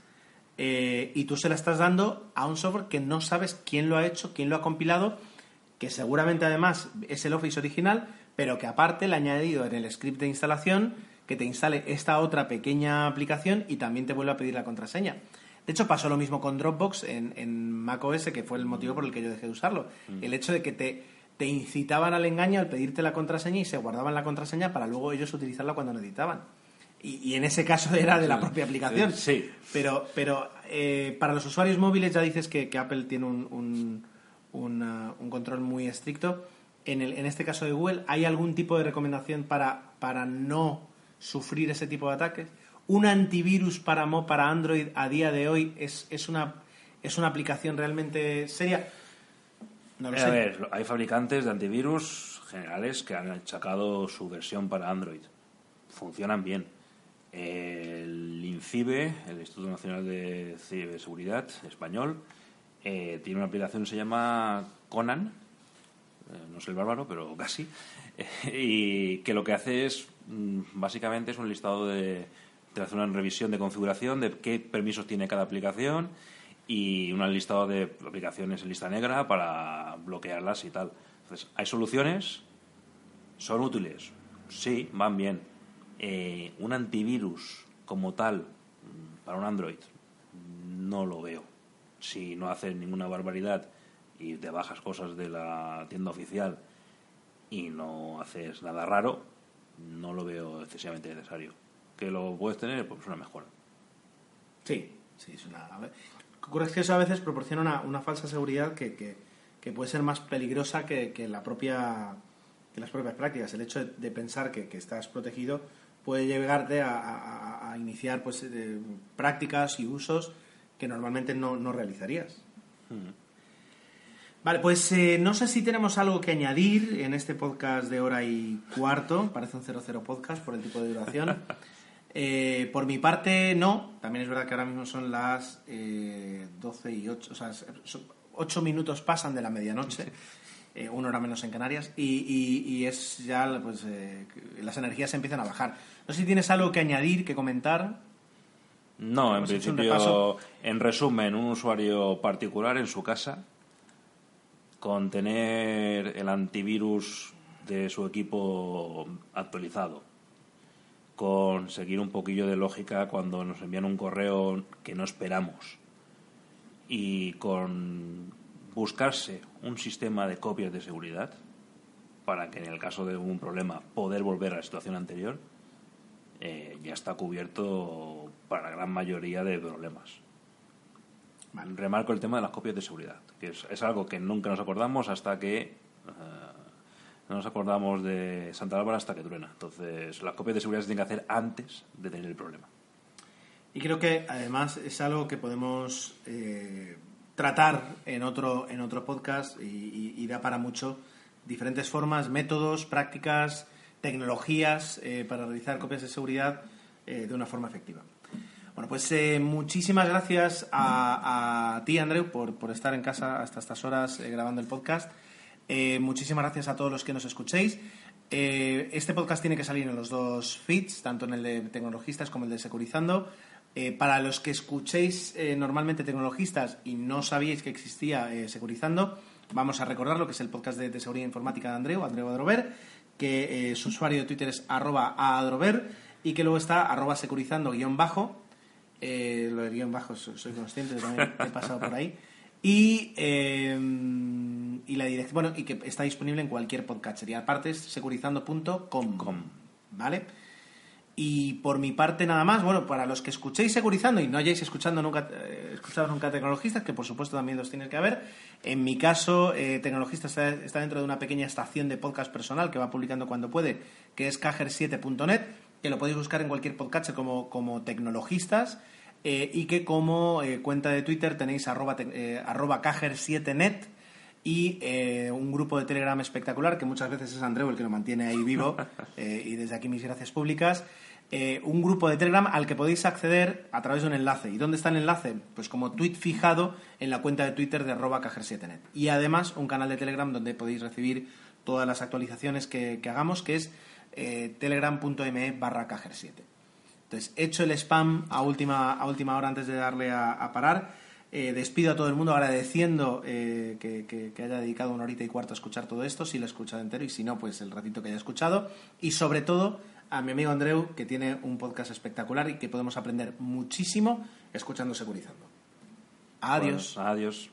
eh, y tú se la estás dando a un software que no sabes quién lo ha hecho, quién lo ha compilado, que seguramente además es el Office original, pero que aparte le ha añadido en el script de instalación que te instale esta otra pequeña aplicación y también te vuelve a pedir la contraseña. De hecho, pasó lo mismo con Dropbox en, en macOS, que fue el motivo por el que yo dejé de usarlo. Mm. El hecho de que te, te incitaban al engaño al pedirte la contraseña y se guardaban la contraseña para luego ellos utilizarla cuando necesitaban. Y, y en ese caso era de la propia aplicación. Sí. Pero, pero eh, para los usuarios móviles ya dices que, Apple tiene un, un, un, control muy estricto. En, el, en este caso de Google, ¿hay algún tipo de recomendación para, para no sufrir ese tipo de ataques? un antivirus para, para Android a día de hoy es, es, una, es una aplicación realmente seria? No lo sé. A ver, hay fabricantes de antivirus generales que han achacado su versión para Android. Funcionan bien. El INCIBE, el Instituto Nacional de Ciberseguridad español, eh, tiene una aplicación que se llama Conan, eh, no sé el bárbaro, pero casi, y que lo que hace es, mm, básicamente, es un listado de, te hace una revisión de configuración de qué permisos tiene cada aplicación y un listado de aplicaciones en lista negra para bloquearlas y tal. Entonces, ¿hay soluciones? ¿Son útiles? Sí, van bien. Eh, un antivirus como tal mm, para un Android no lo veo. Si no haces ninguna barbaridad y te bajas cosas de la tienda oficial y no haces nada raro, no lo veo excesivamente necesario que lo puedes tener, pues una mejora. Sí, sí, es una... A ver, ocurre que eso a veces proporciona una, falsa seguridad que, que, puede ser más peligrosa que, que, la propia, que las propias prácticas. El hecho de, pensar que, estás protegido puede llegarte a, a, iniciar pues, prácticas y usos que normalmente no, no realizarías. Vale, pues eh, no sé si tenemos algo que añadir en este podcast de hora y cuarto. Parece un 00 podcast por el tipo de duración. Eh, por mi parte, no. También es verdad que ahora mismo son las eh, 12 y 8, o sea, 8 minutos pasan de la medianoche, eh, una hora menos en Canarias, y, es ya, pues, eh, las energías se empiezan a bajar. No sé si tienes algo que añadir, que comentar. No, en principio, en resumen, un usuario particular en su casa, con tener el antivirus de su equipo actualizado con seguir un poquillo de lógica cuando nos envían un correo que no esperamos y con buscarse un sistema de copias de seguridad para que en el caso de un problema poder volver a la situación anterior eh, ya está cubierto para la gran mayoría de problemas. Remarco el tema de las copias de seguridad, que es, algo que nunca nos acordamos hasta que eh, no nos acordamos de Santa Bárbara hasta que truena. Entonces, las copias de seguridad se tienen que hacer antes de tener el problema. Y creo que además es algo que podemos eh, tratar en otro, en otro podcast y, da para mucho. Diferentes formas, métodos, prácticas, tecnologías eh, para realizar copias de seguridad eh, de una forma efectiva. Bueno, pues muchísimas gracias a, ti, Andreu, por, por, estar en casa hasta estas horas grabando el podcast. muchísimas gracias a todos los que nos escuchéis. este podcast tiene que salir en los dos feeds, tanto en el de Tecnologistas como el de Securizando. Eh, para los que escuchéis eh, normalmente tecnologistas y no sabíais que existía eh, Securizando, vamos a recordar lo que es el podcast de, seguridad informática de Andreu, Andreu Adrover, que su usuario de Twitter es arroba adrover y que luego está arroba securizando guion bajo. lo de guion bajo soy, consciente, también he pasado por ahí. Y, y la dirección, bueno, y que está disponible en cualquier podcast. Y aparte securizando.com. ¿Vale? Y por mi parte nada más, bueno, para los que escuchéis Securizando y no hayáis escuchando nunca, eh, escuchado nunca Tecnologistas, que por supuesto también los tienes que haber, en mi caso eh, Tecnologistas está, dentro de una pequeña estación de podcast personal que va publicando cuando puede, que es cajer7.net, que lo podéis buscar en cualquier podcast como, como Tecnologistas eh, y que como cuenta de Twitter tenéis arroba, arroba cajer7net y un grupo de Telegram espectacular que muchas veces es Andreu el que lo mantiene ahí vivo y desde aquí mis gracias públicas eh, un grupo de Telegram al que podéis acceder a través de un enlace. ¿Y dónde está el enlace? Pues como tweet fijado en la cuenta de Twitter de arroba cajer7net. Y además un canal de Telegram donde podéis recibir todas las actualizaciones que, hagamos, que es eh, telegram.me barra cajer7. Entonces, hecho el spam a última, a última hora antes de darle a, parar, eh, despido a todo el mundo agradeciendo que, que, haya dedicado una horita y cuarto a escuchar todo esto, si lo ha escuchado entero y si no, pues el ratito que haya escuchado. Y sobre todo, a mi amigo Andreu, que tiene un podcast espectacular y que podemos aprender muchísimo escuchando Securizando. Adiós. adiós.